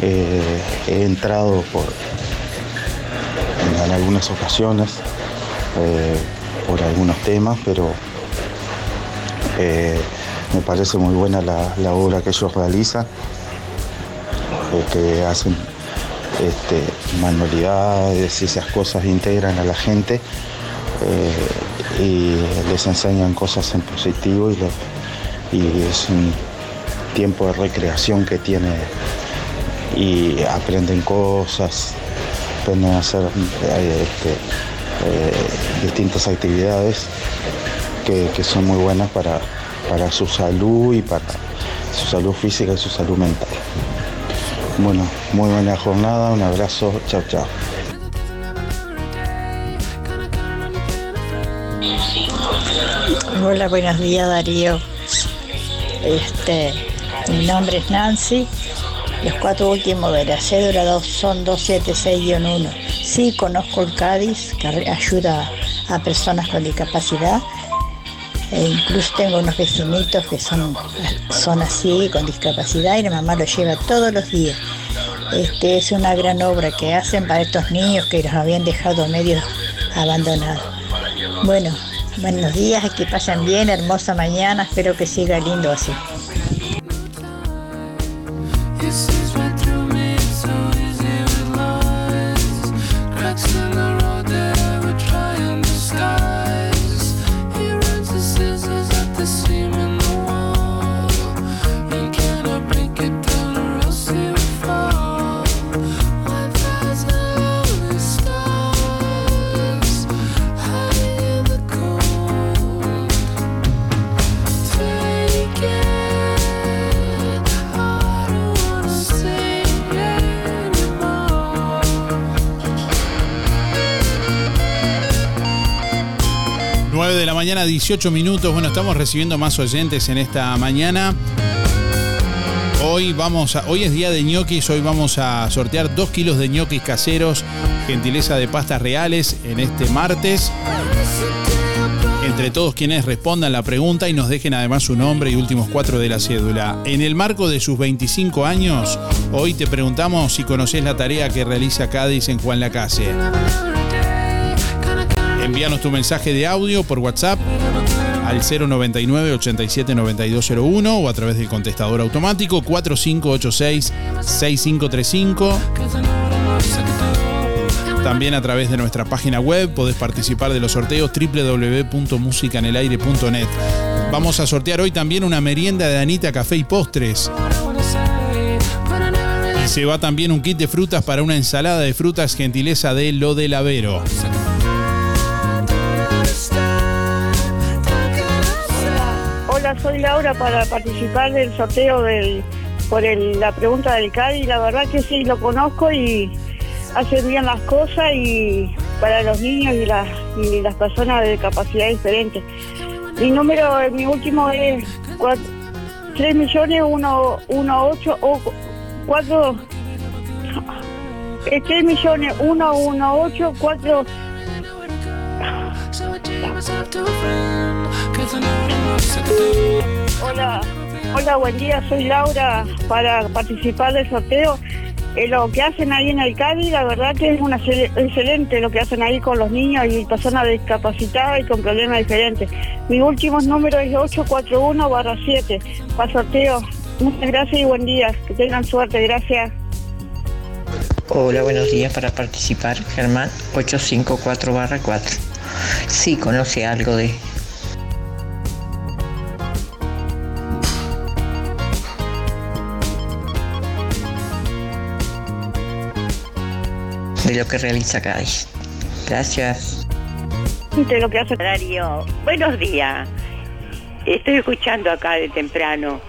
Speaker 36: Eh, he entrado por en, algunas ocasiones eh, por algunos temas, pero eh, me parece muy buena la, obra que ellos realizan, eh, que hacen este, manualidades y esas cosas integran a la gente y les enseñan cosas en positivo y es un tiempo de recreación que tiene y aprenden cosas, aprenden a hacer eh, este, eh, distintas actividades que, que son muy buenas para, para su salud y para su salud física y su salud mental. Bueno, muy buena jornada, un abrazo, chao, chao.
Speaker 37: Hola, buenos días Darío. Este, mi nombre es Nancy. Los cuatro últimos de la cédula dos son 276-1. Sí, conozco el Cádiz, que ayuda a personas con discapacidad. E incluso tengo unos vecinitos que son, son así, con discapacidad, y la mamá lo lleva todos los días. Este, es una gran obra que hacen para estos niños que los habían dejado medio abandonados. Bueno, buenos días, que pasen bien, hermosa mañana, espero que siga lindo así.
Speaker 3: De mañana, 18 minutos. Bueno, estamos recibiendo más oyentes en esta mañana. Hoy vamos a, hoy es día de ñoquis, hoy vamos a sortear 2 kilos de ñoquis caseros, gentileza de pastas reales en este martes. Entre todos quienes respondan la pregunta y nos dejen además su nombre y últimos cuatro de la cédula. En el marco de sus 25 años, hoy te preguntamos si conoces la tarea que realiza Cádiz en Juan Lacase. Envíanos tu mensaje de audio por WhatsApp al 099 87 9201 o a través del contestador automático 4586 6535. También a través de nuestra página web podés participar de los sorteos www.musicanelaire.net. Vamos a sortear hoy también una merienda de Anita Café y Postres. Y se va también un kit de frutas para una ensalada de frutas gentileza de Lo del Avero.
Speaker 38: Hola, soy Laura para participar del sorteo del, por el- la pregunta del CADI. La verdad que sí, lo conozco y hacen bien las cosas y para los niños y las, y las personas de capacidad diferente. Mi número, eh, mi último es 3 millones 1, 8 o 4 3 millones 1, 1, 8, 4 Hola, hola, buen día, soy Laura para participar del sorteo. Eh, lo que hacen ahí en el Cádiz, la verdad que es una excel- excelente lo que hacen ahí con los niños y personas discapacitadas y con problemas diferentes. Mi último número es 841 7 para sorteo. Muchas gracias y buen día. Que tengan suerte, gracias.
Speaker 6: Hola, buenos días. Para participar, Germán 854 4. Sí, conoce algo de... de lo que realiza Cádiz. Gracias.
Speaker 38: De lo que hace
Speaker 39: Darío, buenos días. Estoy escuchando acá de temprano.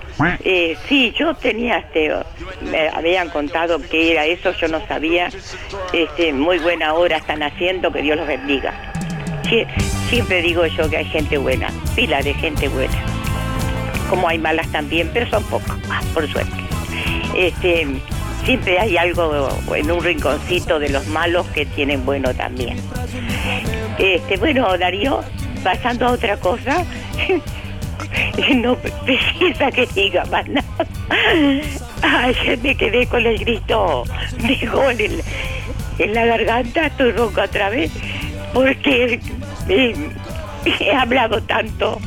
Speaker 39: Eh, sí, yo tenía, este, me habían contado que era eso, yo no sabía. Este, muy buena hora están haciendo, que Dios los bendiga. Sie- siempre digo yo que hay gente buena, pila de gente buena. Como hay malas también, pero son pocas, ah, por suerte. Este, siempre hay algo en un rinconcito de los malos que tienen bueno también. Este, bueno, Darío, pasando a otra cosa, no precisa que diga más nada. Ayer me quedé con el grito de en, en la garganta, estoy ronca otra vez, porque he hablado tanto,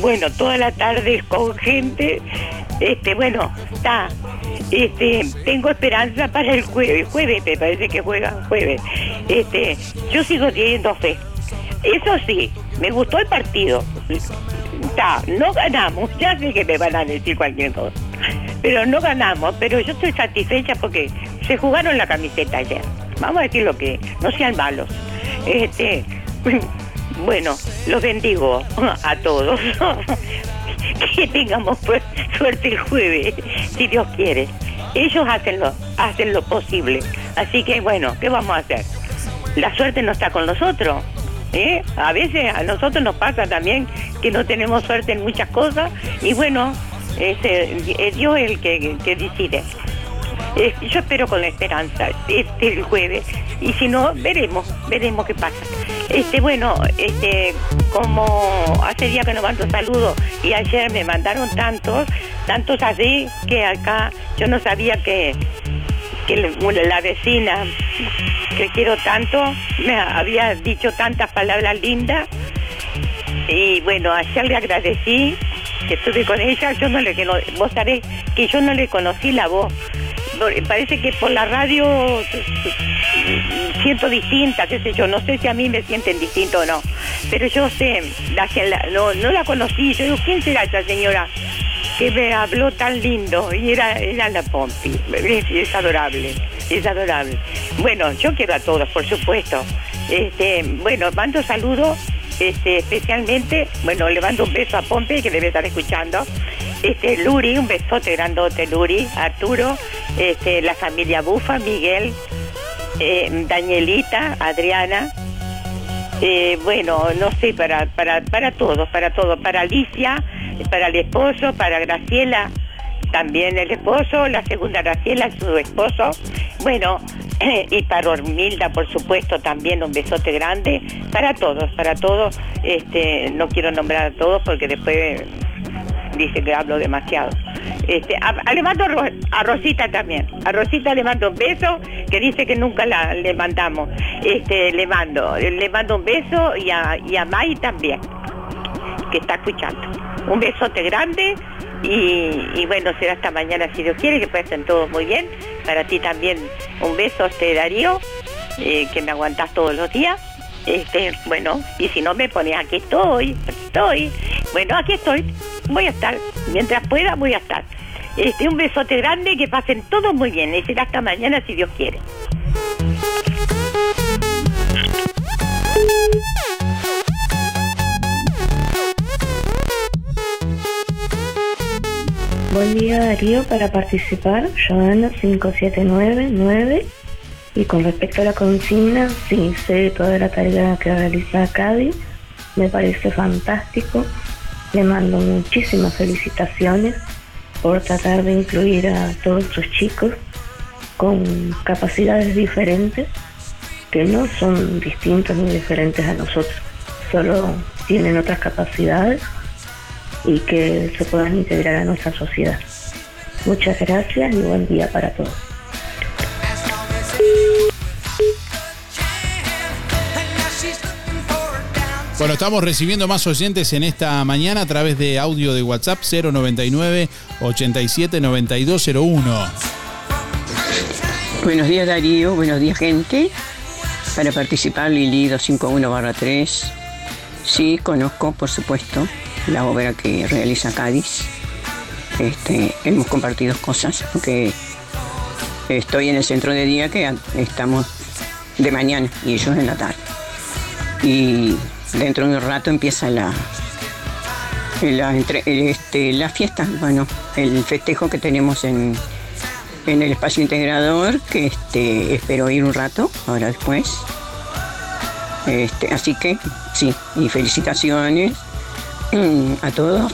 Speaker 39: bueno, toda la tarde con gente, este, bueno, está, este, tengo esperanza para el jueves, jueves me parece que juega jueves, este, yo sigo teniendo fe, eso sí, me gustó el partido, está, no ganamos, ya sé que me van a decir cualquier cosa, pero no ganamos, pero yo estoy satisfecha porque se jugaron la camiseta ayer. Vamos a decir lo que, no sean malos. Este, bueno, los bendigo a todos. que tengamos suerte el jueves, si Dios quiere. Ellos hacen lo, hacen lo posible. Así que bueno, ¿qué vamos a hacer? La suerte no está con nosotros. ¿eh? A veces a nosotros nos pasa también que no tenemos suerte en muchas cosas y bueno, es, es Dios el que, que decide. Eh, yo espero con la esperanza este el jueves y si no veremos veremos qué pasa. Este bueno este como hace día que no mando saludos y ayer me mandaron tantos tantos así que acá yo no sabía que que la vecina que quiero tanto me había dicho tantas palabras lindas. Y bueno ayer le agradecí que estuve con ella. Yo no le vos sabés que yo no le conocí la voz parece que por la radio siento distinta, qué sé yo, no sé si a mí me sienten distinto o no, pero yo sé, no, no, la conocí, yo digo, ¿quién será esa señora que me habló tan lindo? Y era, era la Pompi, es, adorable, es adorable. Bueno, yo quiero a todos, por supuesto. Este, bueno, mando saludos este, especialmente, bueno, le mando un beso a Pompe que debe estar escuchando. Este, Luri, un besote grandote, Luri, Arturo, este, la familia Bufa, Miguel, eh, Danielita, Adriana. Eh, bueno, no sé, para, para, para todos, para todos, para Alicia, para el esposo, para Graciela, también el esposo, la segunda Graciela, su esposo. Bueno, y para Ormilda, por supuesto, también un besote grande. Para todos, para todos. Este, no quiero nombrar a todos porque después dice que hablo demasiado. Este, le mando a Rosita también. A Rosita le mando un beso, que dice que nunca la, le mandamos. Este, le mando, le mando un beso y a, y a May también, que está escuchando. Un besote grande y, bueno, será hasta mañana si Dios quiere, que pasen todos muy bien. Para ti también un beso, este Darío, eh, que me aguantas todos los días. Este, bueno, y si no me pones aquí estoy, estoy. Bueno, aquí estoy, voy a estar. Mientras pueda, voy a estar. Este, un besote grande, que pasen todos muy bien. Y será hasta mañana si Dios quiere.
Speaker 40: Buen día Darío, para participar, Joana 5799. Y con respecto a la consigna, sí, sé toda la tarea que realiza Cádiz, me parece fantástico. Le mando muchísimas felicitaciones por tratar de incluir a todos sus chicos con capacidades diferentes, que no son distintos ni diferentes a nosotros, solo tienen otras capacidades y que se puedan integrar a nuestra sociedad. Muchas gracias y buen día para todos.
Speaker 22: Bueno, estamos recibiendo más oyentes en esta mañana a través de audio de WhatsApp 099 87 9201.
Speaker 41: Buenos días Darío, buenos días gente. Para participar Lili 251 3. Sí, conozco, por supuesto, la obra que realiza Cádiz. Este, hemos compartido cosas porque estoy en el centro de día que estamos de mañana y ellos en la tarde. Y dentro de un rato empieza la, la, este, la fiesta, bueno, el festejo que tenemos en, en el espacio integrador, que este, espero ir un rato, ahora después. Este, así que sí, y felicitaciones a todos.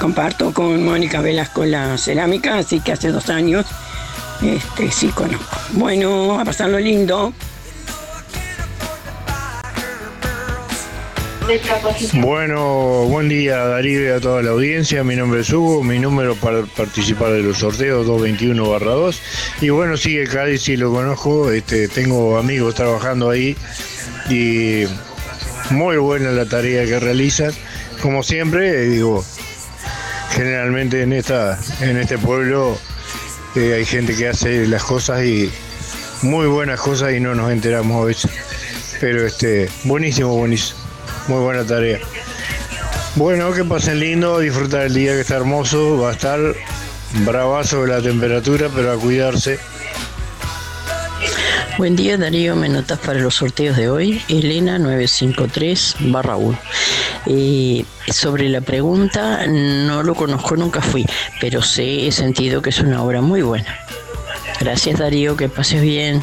Speaker 41: Comparto con Mónica Velasco la cerámica, así que hace dos años este, sí conozco. Bueno, a pasarlo lindo.
Speaker 29: Bueno, buen día Darío y a toda la audiencia. Mi nombre es Hugo, mi número para participar de los sorteos 221-2. Y bueno, sigue Cádiz, sí lo conozco, este, tengo amigos trabajando ahí y muy buena la tarea que realizan. Como siempre, digo, generalmente en esta, en este pueblo eh, hay gente que hace las cosas y muy buenas cosas y no nos enteramos a veces. Pero este, buenísimo, buenísimo. Muy buena tarea. Bueno, que pasen lindo, disfrutar el día que está hermoso, va a estar bravazo la temperatura, pero a cuidarse.
Speaker 42: Buen día Darío, me notas para los sorteos de hoy, Elena 953 barra 1. Eh, sobre la pregunta, no lo conozco, nunca fui, pero sé, he sentido que es una obra muy buena. Gracias Darío, que pases bien.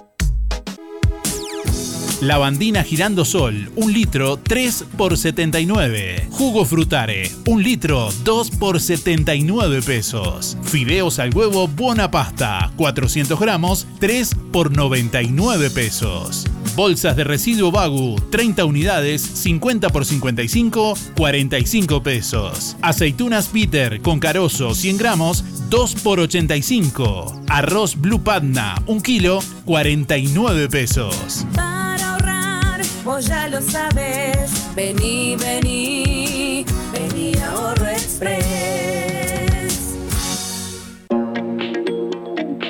Speaker 3: Lavandina Girando Sol, un litro, 3 por 79. Jugo Frutare, un litro, 2 por 79 pesos. Fideos al huevo Buona Pasta, 400 gramos, 3 por 99 pesos. Bolsas de residuo Bagu, 30 unidades, 50 por 55, 45 pesos. Aceitunas Peter con carozo, 100 gramos, 2 por 85. Arroz Blue Padna, 1 kilo, 49 pesos.
Speaker 43: Vos ya lo sabes. Vení, vení, vení a Ahorro Express.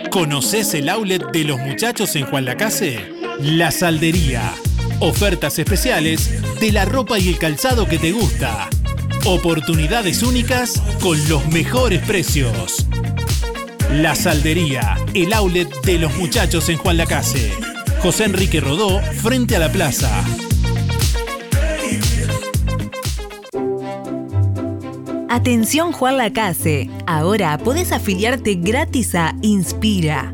Speaker 3: ¿Conoces el outlet de los muchachos en Juan Lacase? La Saldería. Ofertas especiales de la ropa y el calzado que te gusta. Oportunidades únicas con los mejores precios. La Saldería, el outlet de los muchachos en Juan Lacase. José Enrique Rodó, frente a la plaza.
Speaker 44: Atención Juan Lacase, ahora podés afiliarte gratis a Inspira.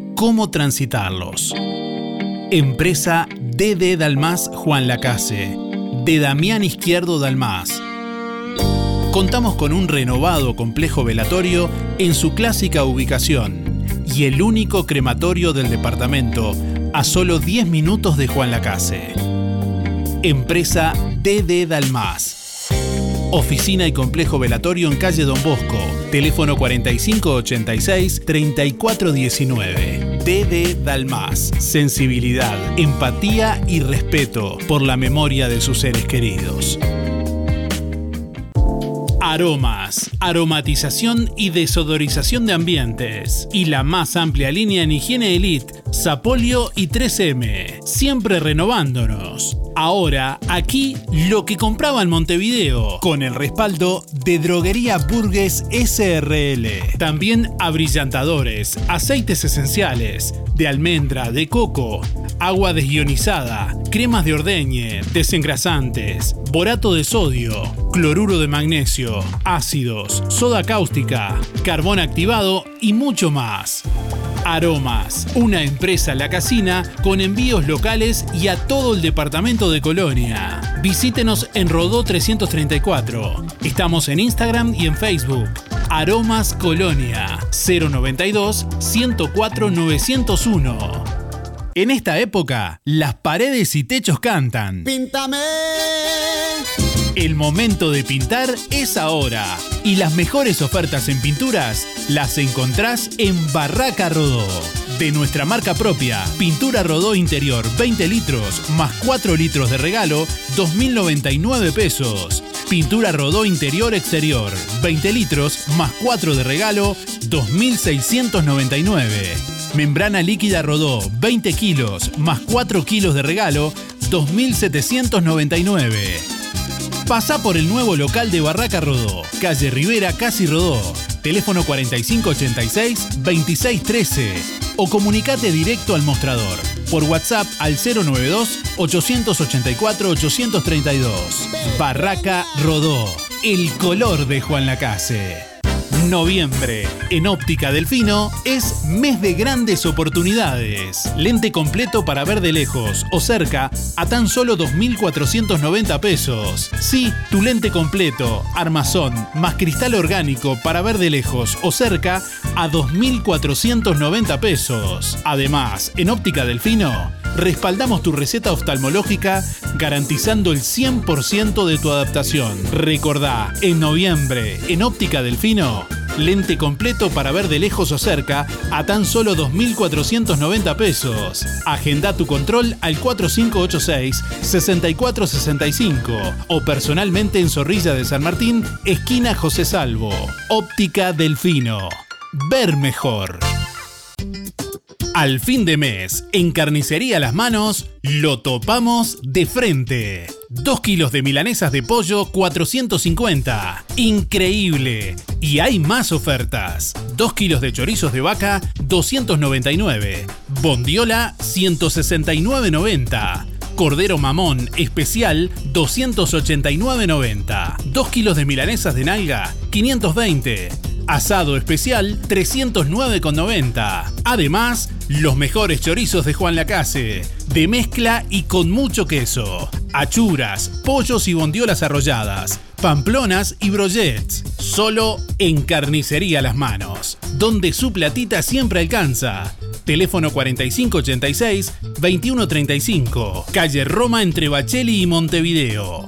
Speaker 3: cómo transitarlos. Empresa DD Dalmas Juan Lacase, de Damián Izquierdo Dalmas. Contamos con un renovado complejo velatorio en su clásica ubicación y el único crematorio del departamento a solo 10 minutos de Juan Lacase. Empresa DD Dalmas. Oficina y complejo velatorio en calle Don Bosco. Teléfono 4586-3419. DD Dalmas. Sensibilidad, empatía y respeto por la memoria de sus seres queridos. Aromas, aromatización y desodorización de ambientes. Y la más amplia línea en higiene elite, Sapolio y 3M. Siempre renovándonos. Ahora, aquí, lo que compraba en Montevideo, con el respaldo de Droguería Burgues SRL. También abrillantadores, aceites esenciales, de almendra, de coco, agua desionizada, cremas de ordeñe, desengrasantes, borato de sodio, cloruro de magnesio, ácidos, soda cáustica, carbón activado y mucho más. Aromas, una empresa La Casina con envíos locales y a todo el departamento de Colonia. Visítenos en Rodó 334. Estamos en Instagram y en Facebook. Aromas Colonia 092 104 901. En esta época, las paredes y techos cantan.
Speaker 45: Píntame
Speaker 3: El momento de pintar es ahora. Y las mejores ofertas en pinturas las encontrás en Barraca Rodó. De nuestra marca propia, Pintura Rodó Interior 20 litros más 4 litros de regalo, 2.099 pesos. Pintura Rodó Interior Exterior 20 litros más 4 de regalo, 2.699. Membrana líquida Rodó 20 kilos más 4 kilos de regalo, 2.799. Pasa por el nuevo local de Barraca Rodó, calle Rivera, Casi Rodó, teléfono 4586-2613 o comunicate directo al mostrador por WhatsApp al 092-884-832. Barraca Rodó, el color de Juan Lacase. Noviembre, en Óptica Delfino, es mes de grandes oportunidades. Lente completo para ver de lejos o cerca a tan solo 2.490 pesos. Sí, tu lente completo, armazón, más cristal orgánico para ver de lejos o cerca a 2.490 pesos. Además, en Óptica Delfino, respaldamos tu receta oftalmológica garantizando el 100% de tu adaptación. Recordá, en noviembre, en Óptica Delfino, lente completo para ver de lejos o cerca a tan solo 2.490 pesos. Agenda tu control al 4586-6465 o personalmente en Zorrilla de San Martín, esquina José Salvo. Óptica Delfino. Ver mejor. Al fin de mes, en Carnicería Las Manos, lo topamos de frente. 2 kilos de milanesas de pollo, 450. Increíble. Y hay más ofertas. 2 kilos de chorizos de vaca, 299. Bondiola, 169,90. Cordero mamón especial 289.90. 2 kilos de milanesas de nalga 520. Asado especial 309,90. Además, los mejores chorizos de Juan Lacase, de mezcla y con mucho queso. Achuras, pollos y bondiolas arrolladas, pamplonas y brochets. Solo en Carnicería Las Manos, donde su platita siempre alcanza. Teléfono 4586-2135. Calle Roma entre Bacheli y Montevideo.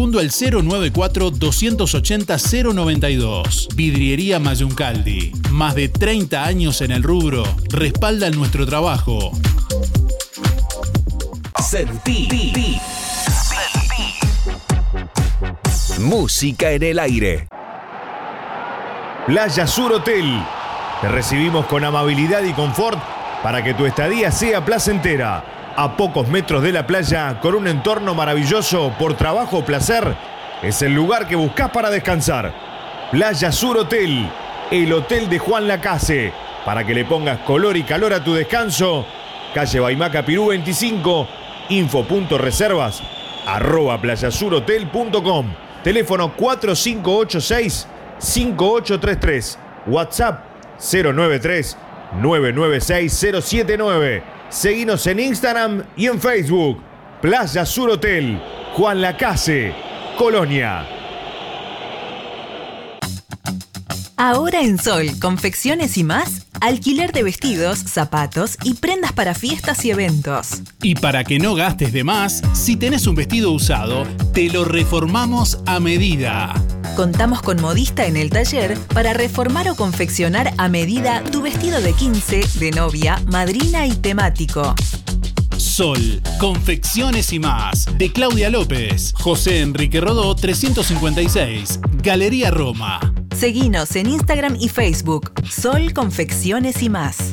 Speaker 3: al 094-280-092. Vidriería Mayuncaldi. Más de 30 años en el rubro. Respaldan nuestro trabajo.
Speaker 46: Sentí. Música en el aire.
Speaker 19: Playa Sur Hotel. Te recibimos con amabilidad y confort para que tu estadía sea placentera. A pocos metros de la playa, con un entorno maravilloso por trabajo o placer, es el lugar que buscas para descansar. Playa Sur Hotel, el hotel de Juan Lacase. Para que le pongas color y calor a tu descanso, calle Baimaca Pirú 25, info.reservas, arroba playasurhotel.com, teléfono 4586-5833, WhatsApp 093 996 079. Seguinos en Instagram y en Facebook. Playa Sur Hotel, Juan Lacase, Colonia.
Speaker 47: Ahora en Sol, confecciones y más, alquiler de vestidos, zapatos y prendas para fiestas y eventos.
Speaker 3: Y para que no gastes de más, si tenés un vestido usado, te lo reformamos a medida.
Speaker 47: Contamos con modista en el taller para reformar o confeccionar a medida tu vestido de 15, de novia, madrina y temático.
Speaker 3: Sol, confecciones y más. De Claudia López, José Enrique Rodó 356, Galería Roma.
Speaker 47: Seguinos en Instagram y Facebook. Sol Confecciones y más.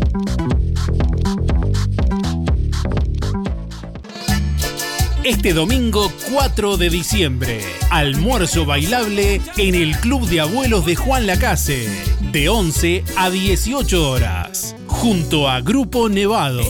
Speaker 3: Este domingo 4 de diciembre, almuerzo bailable en el Club de Abuelos de Juan Lacase, de 11 a 18 horas, junto a Grupo Nevado.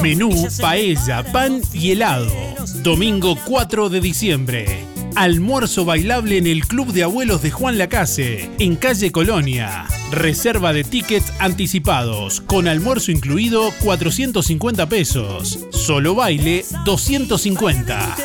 Speaker 3: Menú, paella, pan y helado. Domingo 4 de diciembre. Almuerzo bailable en el Club de Abuelos de Juan Lacase, en calle Colonia. Reserva de tickets anticipados, con almuerzo incluido 450 pesos. Solo baile 250.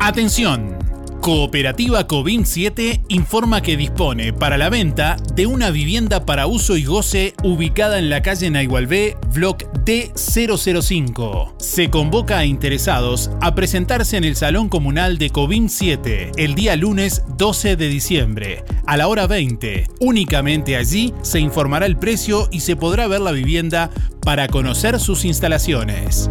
Speaker 3: Atención. Cooperativa Covin 7 informa que dispone para la venta de una vivienda para uso y goce ubicada en la calle Naigualbé, Block D005. Se convoca a interesados a presentarse en el Salón Comunal de Covin 7 el día lunes 12 de diciembre a la hora 20. Únicamente allí se informará el precio y se podrá ver la vivienda para conocer sus instalaciones.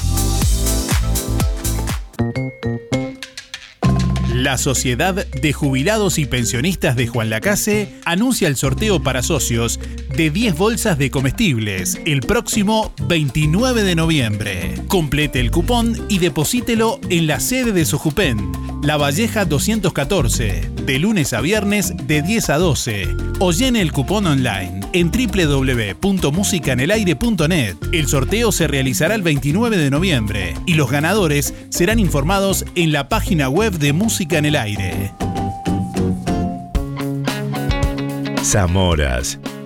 Speaker 3: La Sociedad de Jubilados y Pensionistas de Juan Lacase anuncia el sorteo para socios de 10 bolsas de comestibles el próximo 29 de noviembre. Complete el cupón y deposítelo en la sede de Sojupen, La Valleja 214, de lunes a viernes de 10 a 12. O llene el cupón online en www.musicanelaire.net. El sorteo se realizará el 29 de noviembre y los ganadores serán informados en la página web de Música en el Aire.
Speaker 19: Zamoras.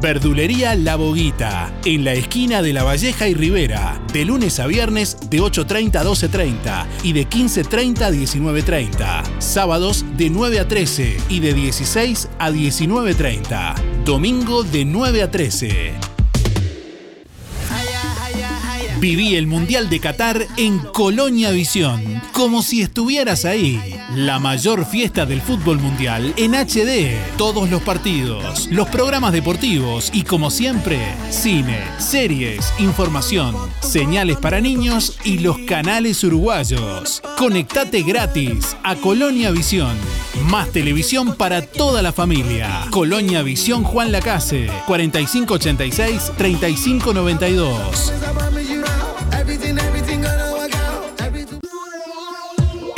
Speaker 3: Verdulería La Boguita, en la esquina de La Valleja y Rivera, de lunes a viernes de 8.30 a 12.30 y de 15.30 a 19.30. Sábados de 9 a 13 y de 16 a 19.30. Domingo de 9 a 13. Viví el Mundial de Qatar en Colonia Visión, como si estuvieras ahí. La mayor fiesta del fútbol mundial en HD. Todos los partidos, los programas deportivos y como siempre, cine, series, información, señales para niños y los canales uruguayos. Conectate gratis a Colonia Visión. Más televisión para toda la familia. Colonia Visión Juan Lacase, 4586-3592.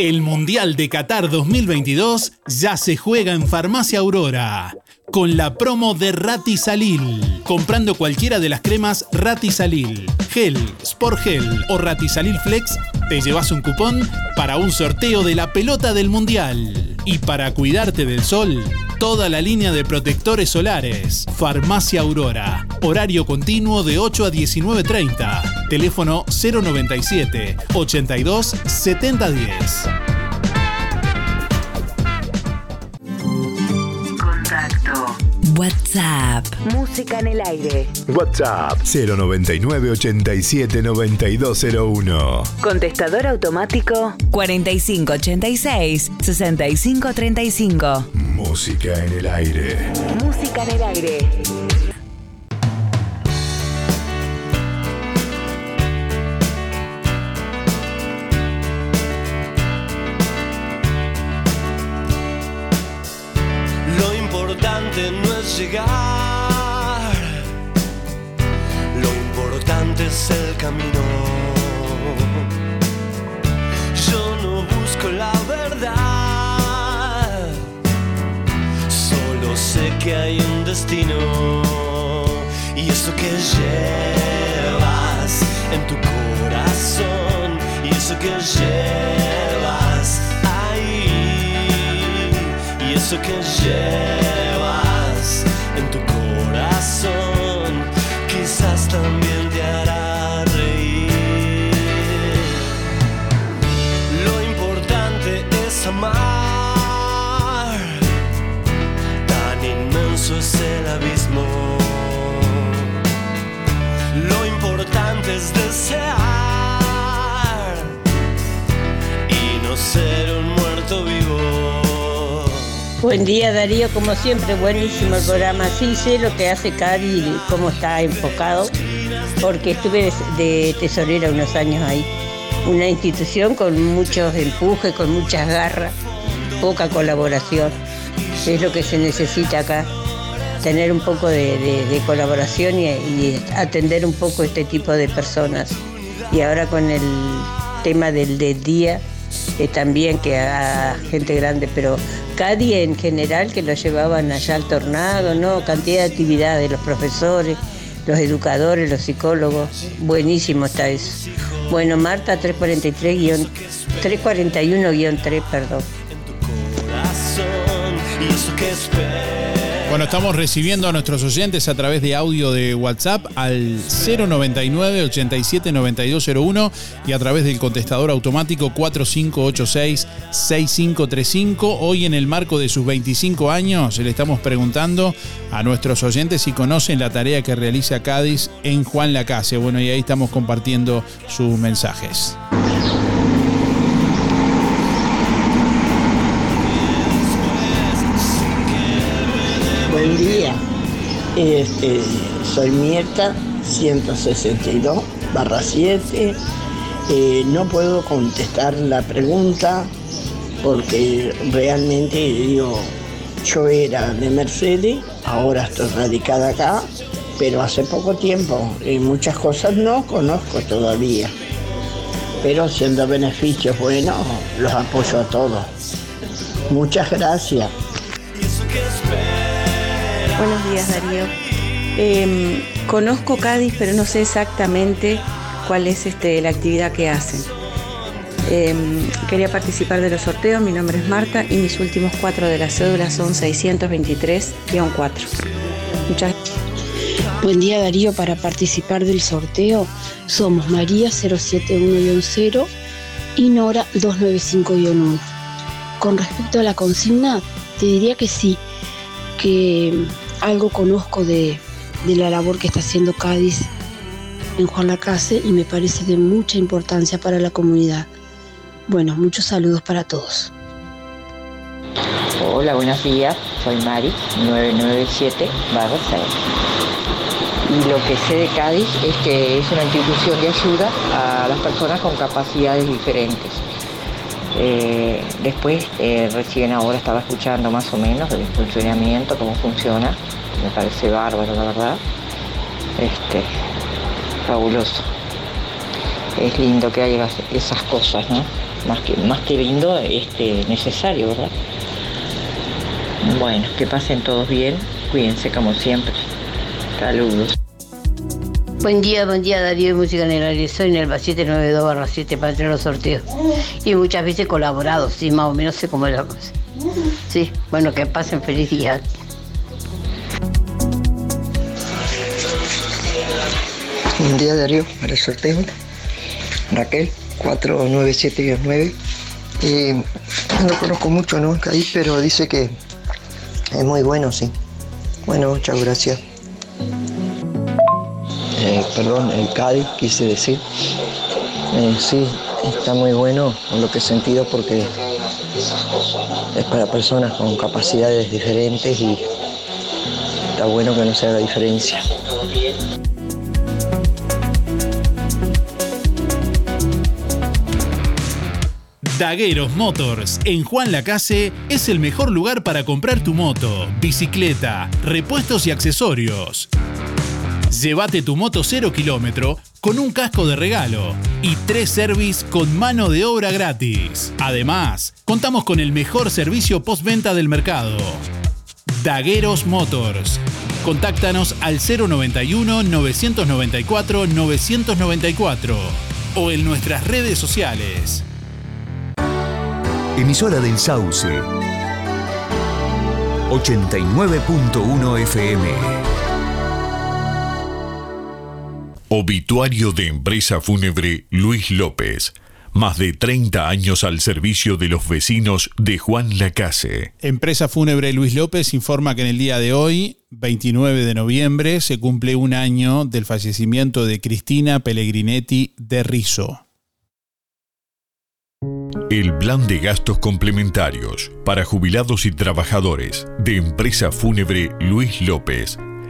Speaker 3: El Mundial de Qatar 2022 ya se juega en Farmacia Aurora con la promo de Ratisalil. Comprando cualquiera de las cremas Ratisalil, Gel, Sport Gel o Ratisalil Flex, te llevas un cupón para un sorteo de la pelota del Mundial. Y para cuidarte del sol, toda la línea de protectores solares. Farmacia Aurora. Horario continuo de 8 a 19.30. Teléfono 097 82 7010.
Speaker 48: WhatsApp. Música en el aire.
Speaker 46: WhatsApp 099 87 9201.
Speaker 48: Contestador automático 4586 6535.
Speaker 46: Música en el aire.
Speaker 48: Música en el aire.
Speaker 49: Llegar, lo importante es el camino. Yo no busco la verdad, solo sé que hay un destino. Y eso que llevas en tu corazón. Y eso que llevas ahí. Y eso que llevas también te hará reír. Lo importante es amar, tan inmenso es el abismo. Lo importante es
Speaker 50: Buen día Darío, como siempre, buenísimo el programa. Sí sé lo que hace Cari y cómo está enfocado, porque estuve de, tesorera unos años ahí. Una institución con muchos empujes, con muchas garras, poca colaboración. Es lo que se necesita acá, tener un poco de, colaboración y, atender un poco este tipo de personas. Y ahora con el tema del, del día, eh, también que haga gente grande, pero Cadi en general que lo llevaban allá al tornado, ¿no? Cantidad de actividades, los profesores, los educadores, los psicólogos, buenísimo está eso. Bueno, Marta 343 341-3, perdón.
Speaker 49: y eso que espera.
Speaker 22: Bueno, estamos recibiendo a nuestros oyentes a través de audio de WhatsApp al 099 87 9201 y a través del contestador automático 4586 6535. Hoy en el marco de sus 25 años le estamos preguntando a nuestros oyentes si conocen la tarea que realiza Cádiz en Juan Lacase. Bueno, y ahí estamos compartiendo sus mensajes.
Speaker 51: Este, soy Mirta, 162 barra 7. Eh, no puedo contestar la pregunta porque realmente yo era de Mercedes, ahora estoy radicada acá pero hace poco tiempo y muchas cosas no conozco todavía. Pero siendo beneficios buenos, los apoyo a todos. Muchas gracias.
Speaker 52: Buenos días, Darío. Em, conozco Cádiz, pero no sé exactamente cuál es este, la actividad que hacen. Em, quería participar de los sorteos, mi nombre es Marta y mis últimos cuatro de la cédula son 623-4. Muchas
Speaker 53: Buen día Darío, para participar del sorteo somos María 071-0 y Nora 295-1. Con respecto a la consigna, te diría que sí, que algo conozco de, de la labor que está haciendo Cádiz en Juan Lacase y me parece de mucha importancia para la comunidad. Bueno, muchos saludos para todos.
Speaker 6: Hola, buenos días. Soy Mari, 997 barra 6. Y lo que sé de Cádiz es que es una institución de ayuda a las personas con capacidades diferentes. Eh, después, eh, recién ahora estaba escuchando más o menos el funcionamiento, cómo funciona. Me parece bárbaro, la verdad. Este, fabuloso. Es lindo que haya esas cosas, ¿no? Más que, más que lindo, este, necesario, ¿verdad? Bueno, que pasen todos bien, cuídense como siempre. Saludos.
Speaker 50: Buen día, buen día Darío y Música en el aire. Soy Nelva 792 barra 7 para a los sorteos. Y muchas veces colaborado, sí, más o menos sé cómo es la cosa. Sí, bueno, que pasen feliz día.
Speaker 54: Buen día Darío, para el sorteo. Raquel, 497-9. Eh, no conozco mucho, ¿no? Ahí, pero dice que es muy bueno, sí. Bueno, muchas gracias. Eh, perdón, el Cádiz quise decir. Eh, sí, está muy bueno en lo que he sentido porque es para personas con capacidades diferentes y está bueno que no se haga diferencia.
Speaker 3: Dagueros Motors en Juan Lacase es el mejor lugar para comprar tu moto, bicicleta, repuestos y accesorios. Llévate tu moto 0 kilómetro con un casco de regalo y tres service con mano de obra gratis. Además, contamos con el mejor servicio postventa del mercado. Dagueros Motors. Contáctanos al 091 994 994 o en nuestras redes sociales.
Speaker 19: Emisora del Sauce. 89.1 FM. Obituario de empresa fúnebre Luis López. Más de 30 años al servicio de los vecinos de Juan Lacase.
Speaker 55: Empresa Fúnebre Luis López informa que en el día de hoy, 29 de noviembre, se cumple un año del fallecimiento de Cristina Pellegrinetti de Rizo.
Speaker 19: El plan de gastos complementarios para jubilados y trabajadores de empresa fúnebre Luis López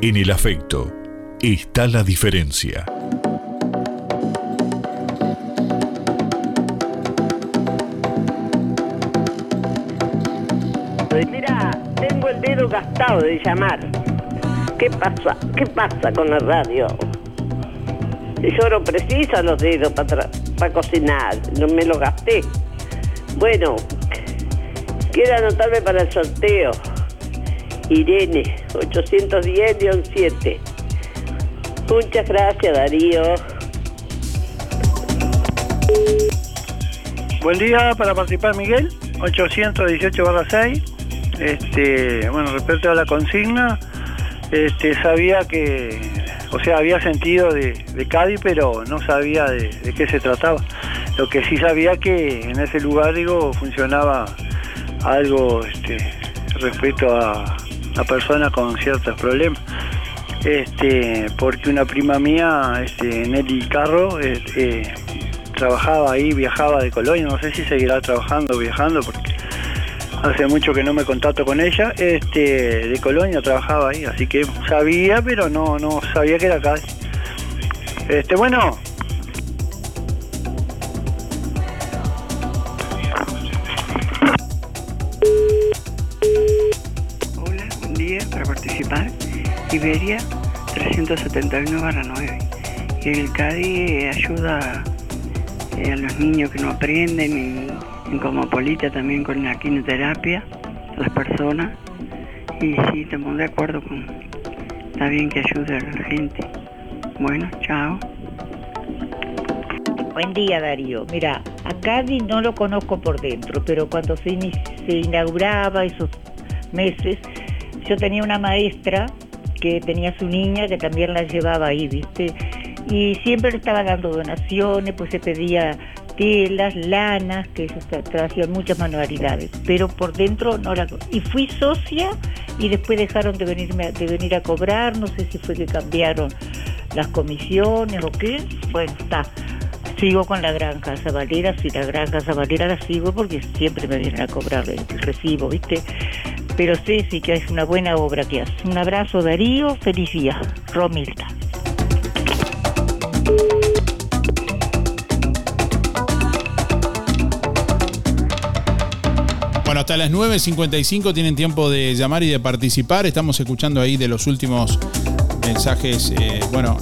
Speaker 19: En el afecto está la diferencia.
Speaker 56: Mira, tengo el dedo gastado de llamar. ¿Qué pasa? ¿Qué pasa con la radio? Yo no preciso los dedos para, para cocinar, no me lo gasté. Bueno, quiero anotarme para el sorteo. Irene, 810-7. Muchas gracias, Darío.
Speaker 57: Buen día para participar, Miguel. 818 6. Este, bueno, respecto a la consigna, este, sabía que, o sea, había sentido de, de Cádiz, pero no sabía de, de qué se trataba. Lo que sí sabía que en ese lugar, digo, funcionaba algo este, respecto a, a personas con ciertos problemas. este, porque una prima mía, este, Nelly Carro, eh, trabajaba ahí, viajaba de Colonia, no sé si seguirá trabajando, viajando, porque hace mucho que no me contacto con ella, este, de Colonia trabajaba ahí, así que sabía, pero no, no sabía que era acá. Este, bueno,
Speaker 58: 371-9. Y el CADI ayuda eh, a los niños que no aprenden, y en Comopolita también con la quimioterapia, a las personas. Y sí, estamos de acuerdo con. Está bien que ayude a la gente. Bueno, chao.
Speaker 59: Buen día Darío. Mira, a Cádiz no lo conozco por dentro, pero cuando se inauguraba esos meses, yo tenía una maestra que tenía su niña que también la llevaba ahí, ¿viste? Y siempre le estaba dando donaciones, pues se pedía telas, lanas, que ellos hacían muchas manualidades, pero por dentro no la... Y fui socia y después dejaron de, venirme, de venir a cobrar, no sé si fue que cambiaron las comisiones o qué, bueno, está. Sigo con la Granja Zabalera, si la Granja Zabalera la sigo porque siempre me vienen a cobrar el recibo, ¿viste? Pero sí, sí que es una buena obra que hace. Un abrazo Darío, feliz día. Romilda.
Speaker 22: Bueno, hasta las 9.55 tienen tiempo de llamar y de participar. Estamos escuchando ahí de los últimos mensajes, eh, bueno,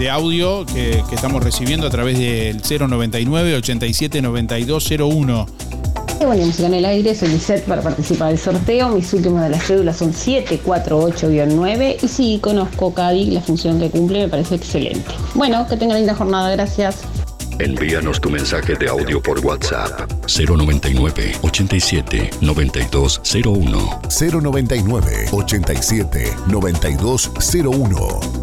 Speaker 22: de, audio que, que estamos recibiendo a través del 099 87 9201.
Speaker 60: Bueno, música en el aire, soy Lisette para participar del sorteo. Mis últimas de las cédulas son 748-9 y sí, conozco CADI, la función que cumple me parece excelente. Bueno, que tengan linda jornada, gracias.
Speaker 61: Envíanos tu mensaje de audio por WhatsApp 099 87 9201.
Speaker 46: 099 87 9201.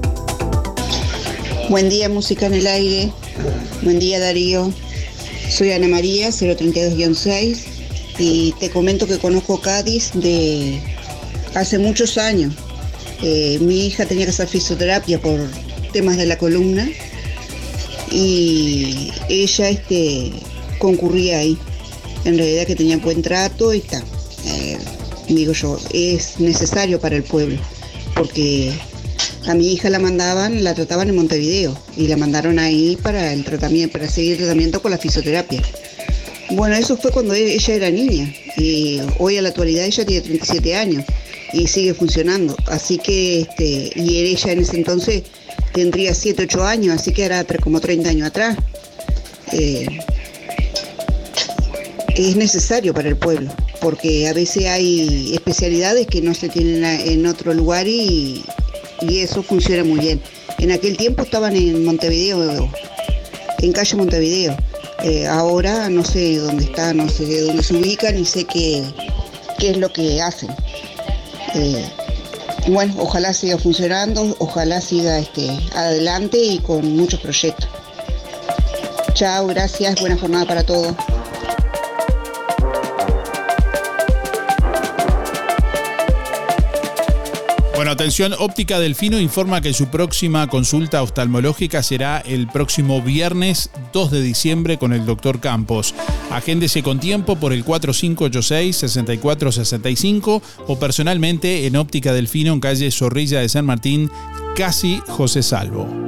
Speaker 62: Buen día, música en el aire. Buen día, Darío. Soy Ana María, 032-6, y te comento que conozco Cádiz de hace muchos años. Eh, mi hija tenía que hacer fisioterapia por temas de la columna y ella este, concurría ahí. En realidad que tenía buen trato y está. Eh, digo yo, es necesario para el pueblo porque a mi hija la mandaban, la trataban en Montevideo y la mandaron ahí para el tratamiento, para seguir el tratamiento con la fisioterapia. Bueno, eso fue cuando e- ella era niña y hoy a la actualidad ella tiene 37 años y sigue funcionando. Así que, este, y ella en ese entonces tendría 7, 8 años, así que era como 30 años atrás. Eh, es necesario para el pueblo, porque a veces hay especialidades que no se tienen en otro lugar y, y eso funciona muy bien. En aquel tiempo estaban en Montevideo, en calle Montevideo. Eh, ahora no sé dónde está, no sé dónde se ubican, ni sé qué, qué es lo que hacen. Eh, bueno, ojalá siga funcionando, ojalá siga este, adelante y con muchos proyectos. Chao, gracias, buena jornada para todos.
Speaker 22: Atención, Óptica Delfino informa que su próxima consulta oftalmológica será el próximo viernes 2 de diciembre con el doctor Campos. Agéndese con tiempo por el 4586-6465 o personalmente en Óptica Delfino en calle Zorrilla de San Martín, casi José Salvo.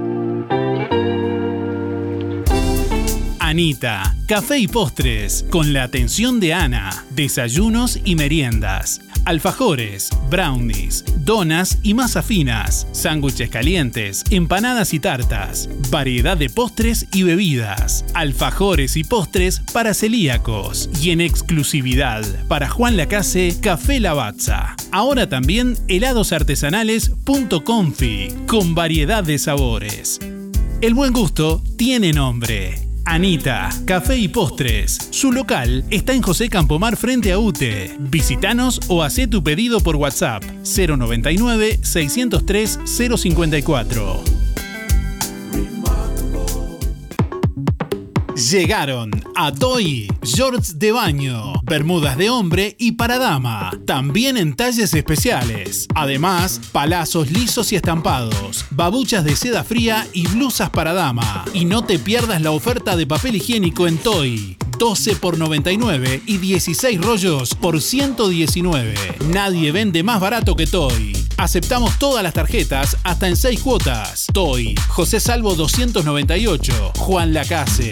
Speaker 3: Anita, café y postres, con la atención de Ana, desayunos y meriendas, alfajores, brownies, donas y masas finas, sándwiches calientes, empanadas y tartas, variedad de postres y bebidas, alfajores y postres para celíacos y en exclusividad para Juan Lacase, Café Lavazza. Ahora también helados artesanales punto confi, con variedad de sabores. El buen gusto tiene nombre. Anita, Café y Postres. Su local está en José Campomar frente a UTE. Visítanos o haz tu pedido por WhatsApp 099 603 054. Llegaron a Toy, shorts de baño, bermudas de hombre y para dama, también en talles especiales. Además, palazos lisos y estampados, babuchas de seda fría y blusas para dama. Y no te pierdas la oferta de papel higiénico en Toy. 12 por 99 y 16 rollos por 119. Nadie vende más barato que Toy. Aceptamos todas las tarjetas hasta en 6 cuotas. Toy, José Salvo 298, Juan Lacase.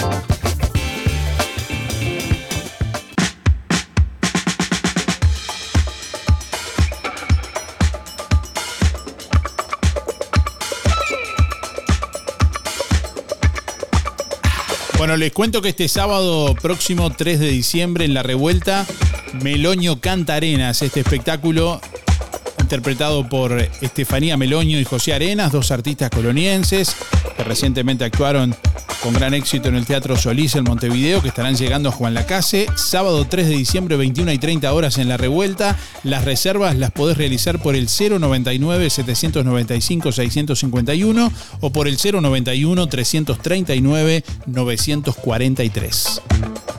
Speaker 22: Bueno, les cuento que este sábado próximo 3 de diciembre en La Revuelta, Meloño canta Arenas, este espectáculo interpretado por Estefanía Meloño y José Arenas, dos artistas colonienses recientemente actuaron con gran éxito en el Teatro Solís en Montevideo, que estarán llegando a Juan Lacase. Sábado 3 de diciembre, 21 y 30 horas en La Revuelta. Las reservas las podés realizar por el 099-795-651 o por el 091-339-943.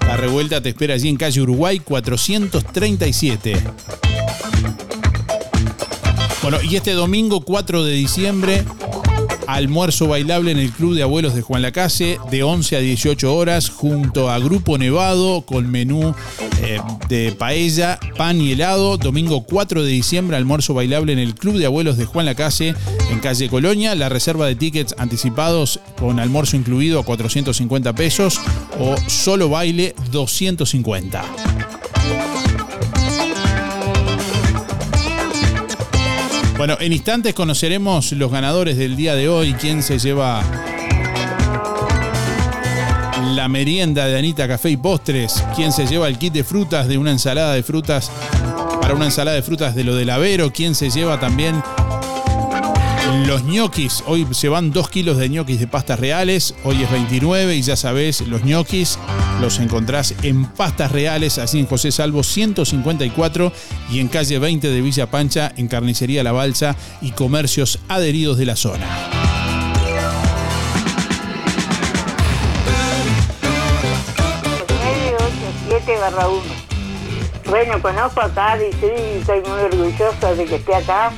Speaker 22: La Revuelta te espera allí en calle Uruguay 437. Bueno, y este domingo 4 de diciembre almuerzo bailable en el Club de Abuelos de Juan Lacase de 11 a 18 horas junto a Grupo Nevado con menú eh, de paella, pan y helado. Domingo 4 de diciembre almuerzo bailable en el Club de Abuelos de Juan Lacase en calle Colonia. La reserva de tickets anticipados con almuerzo incluido a 450 pesos o solo baile 250. Bueno, en instantes conoceremos los ganadores del día de hoy, quién se lleva la merienda de Anita Café y Postres, quién se lleva el kit de frutas de una ensalada de frutas para una ensalada de frutas de lo del Avero, quién se lleva también los ñoquis, hoy se van 2 kilos de ñoquis de pastas reales, hoy es 29 y ya sabés, los ñoquis los encontrás en pastas reales, así en José Salvo 154 y en calle 20 de Villa Pancha, en Carnicería La Balsa y comercios adheridos de la zona.
Speaker 53: barra 1. Bueno, conozco a Cádiz, sí, estoy muy orgullosa de que esté acá.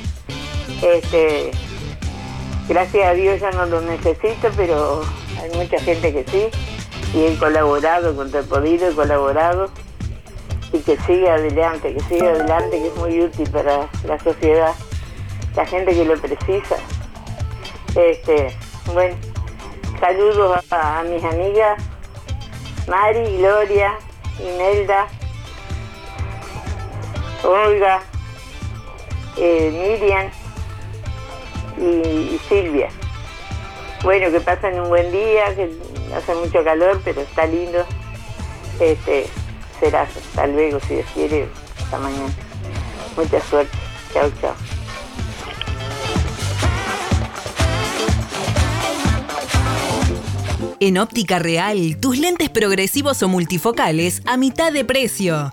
Speaker 53: Este, gracias a Dios ya no lo necesito, pero hay mucha gente que sí. Y he colaborado con el podido, he colaborado. Y que siga adelante, que siga adelante, que es muy útil para la sociedad, la gente que lo precisa. Este, bueno, saludos a, mis amigas Mari, Gloria, Imelda, Olga, eh, Miriam y, Silvia. Bueno, que pasen un buen día, hace mucho calor, pero está lindo. Este, será hasta luego, si Dios quiere, hasta mañana. Mucha suerte. Chao, chao.
Speaker 44: En Óptica Real, tus lentes progresivos o multifocales a mitad de precio.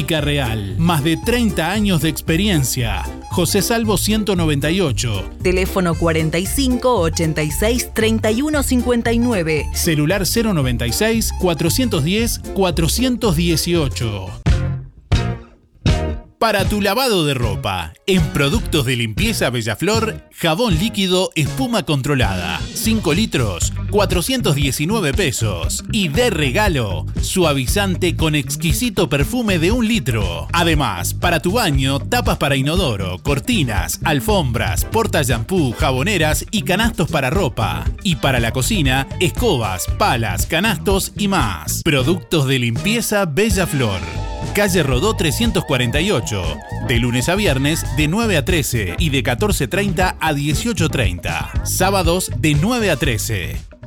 Speaker 3: Óptica Real, más de 30 años de experiencia. José Salvo 198.
Speaker 44: Teléfono 45 86 31 59.
Speaker 3: Celular 096 410 418. Para tu lavado de ropa, en productos de limpieza Bellaflor, jabón líquido espuma controlada, 5 litros, 419 pesos. Y de regalo, suavizante con exquisito perfume de un litro. Además, para tu baño, tapas para inodoro, cortinas, alfombras, porta shampoo, jaboneras y canastos para ropa. Y para la cocina, escobas, palas, canastos y más. Productos de limpieza Bellaflor calle Rodó 348, de lunes a viernes de 9 a 13 y de 14.30 a 18.30, sábados de 9 a 13.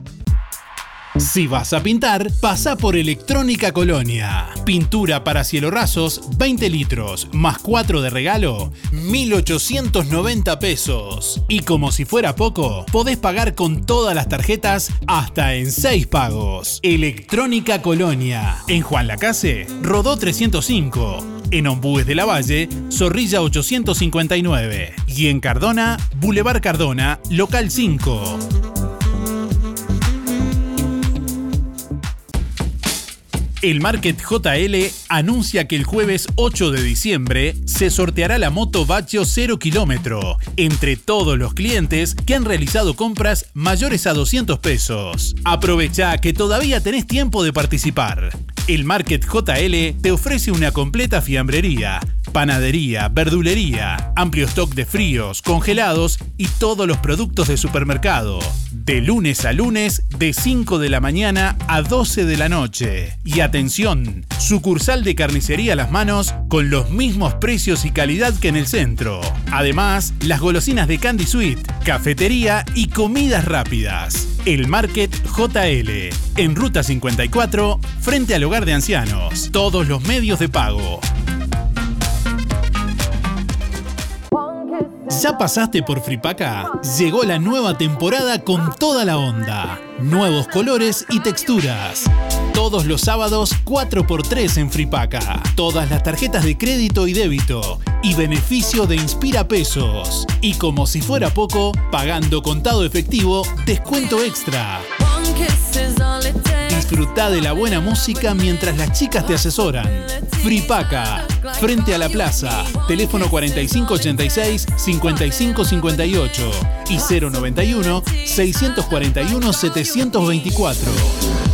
Speaker 3: Si vas a pintar, pasa por Electrónica Colonia. Pintura para cielo rasos, 20 litros, más 4 de regalo, 1.890 pesos. Y como si fuera poco, podés pagar con todas las tarjetas hasta en 6 pagos. Electrónica Colonia. En Juan Lacase, Rodó 305. En Ombúes de la Valle, Zorrilla 859. Y en Cardona, Boulevard Cardona, Local 5. El Market JL anuncia que el jueves 8 de diciembre se sorteará la moto Baccio 0 kilómetro entre todos los clientes que han realizado compras mayores a 200 pesos. Aprovecha que todavía tenés tiempo de participar. El Market JL te ofrece una completa fiambrería, panadería, verdulería, amplio stock de fríos, congelados y todos los productos de supermercado. De lunes a lunes, de 5 de la mañana a 12 de la noche. Y atención, sucursal de carnicería a las manos con los mismos precios y calidad que en el centro. Además, las golosinas de Candy Sweet, cafetería y comidas rápidas. El Market JL, en Ruta 54, frente al hogar de ancianos. Todos los medios de pago. ¿Ya pasaste por Fripaca? Llegó la nueva temporada con toda la onda. Nuevos colores y texturas. Todos los sábados 4x3 en Fripaca. Todas las tarjetas de crédito y débito. Y beneficio de Inspira Pesos. Y como si fuera poco, pagando contado efectivo, descuento extra. Disfruta de la buena música mientras las chicas te asesoran. Fripaca, frente a la plaza. Teléfono 4586-5558 y 091-641-724.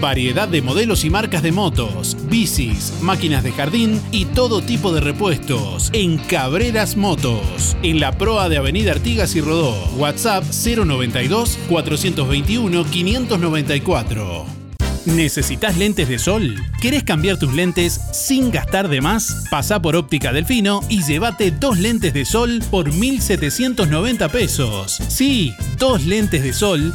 Speaker 3: Variedad de modelos y marcas de motos, bicis, máquinas de jardín y todo tipo de repuestos en Cabreras Motos, en la proa de Avenida Artigas y Rodó. WhatsApp 092 421 594. ¿Necesitas lentes de sol? ¿Querés cambiar tus lentes sin gastar de más? Pasa por Óptica Delfino y llévate dos lentes de sol por 1.790 pesos. Sí, dos lentes de sol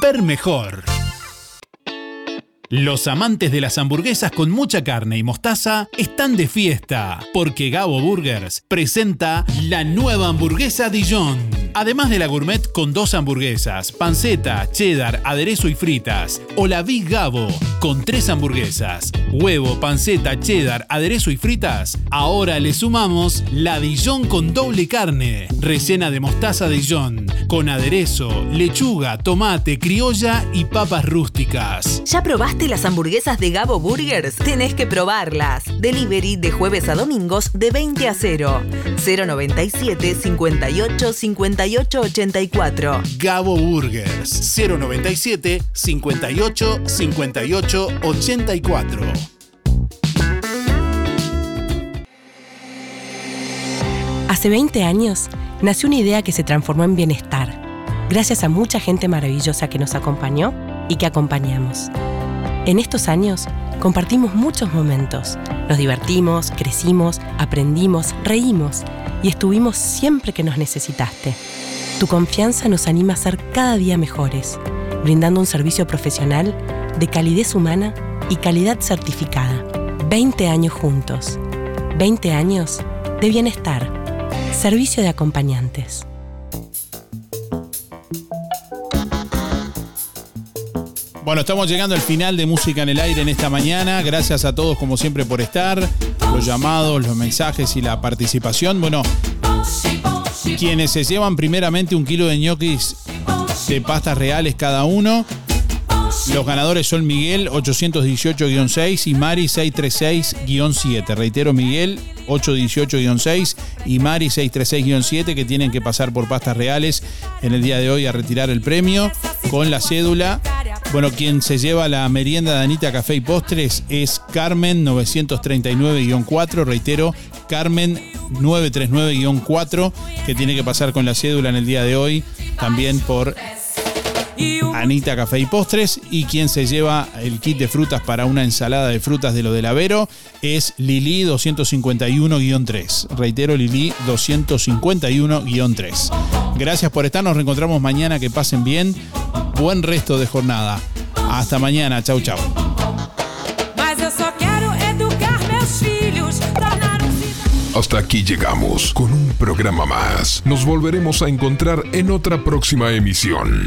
Speaker 3: Ver mejor. Los amantes de las hamburguesas con mucha carne y mostaza están de fiesta, porque Gabo Burgers presenta la nueva hamburguesa Dijon. Además de la gourmet con dos hamburguesas, panceta, cheddar, aderezo y fritas, o la Big Gabo con tres hamburguesas, huevo, panceta, cheddar, aderezo y fritas, ahora le sumamos la Dijon con doble carne, rellena de mostaza Dijon, con aderezo, lechuga, tomate, criolla y papas rústicas.
Speaker 44: ¿Ya probaste las hamburguesas de Gabo Burgers? Tenés que probarlas. Delivery de jueves a domingos de 20 a 0. 097 58 58 84.
Speaker 3: Gabo Burgers 097 58 58 84.
Speaker 17: Hace 20 años nació una idea que se transformó en bienestar, gracias a mucha gente maravillosa que nos acompañó y que acompañamos. En estos años compartimos muchos momentos, nos divertimos, crecimos, aprendimos, reímos y estuvimos siempre que nos necesitaste. Tu confianza nos anima a ser cada día mejores, brindando un servicio profesional de calidez humana y calidad certificada. 20 años juntos. 20 años de bienestar. Servicio de acompañantes.
Speaker 63: Bueno, estamos llegando al final de Música en el Aire en esta mañana. Gracias a todos, como siempre, por estar. Los llamados, los mensajes y la participación. Bueno, quienes se llevan primeramente un kilo de ñoquis de pastas reales cada uno. Los ganadores son Miguel 818-6 y Mari 636-7. Reitero, Miguel 818-6 y Mari 636-7 que tienen que pasar por pastas reales en el día de hoy a retirar el premio con la cédula. Bueno, quien se lleva la merienda de Anita Café y Postres es Carmen 939-4. Reitero, Carmen 939-4 que tiene que pasar con la cédula en el día de hoy también por Anita Café y Postres. Y quien se lleva el kit de frutas para una ensalada de frutas de lo del Avero es Lili 251-3. Reitero, Lili 251-3. Gracias por estar, nos reencontramos mañana, que pasen bien. Buen resto de jornada. Hasta mañana, chau chau.
Speaker 2: Um
Speaker 64: Hasta aquí llegamos con un programa más. Nos volveremos a encontrar en otra próxima emisión.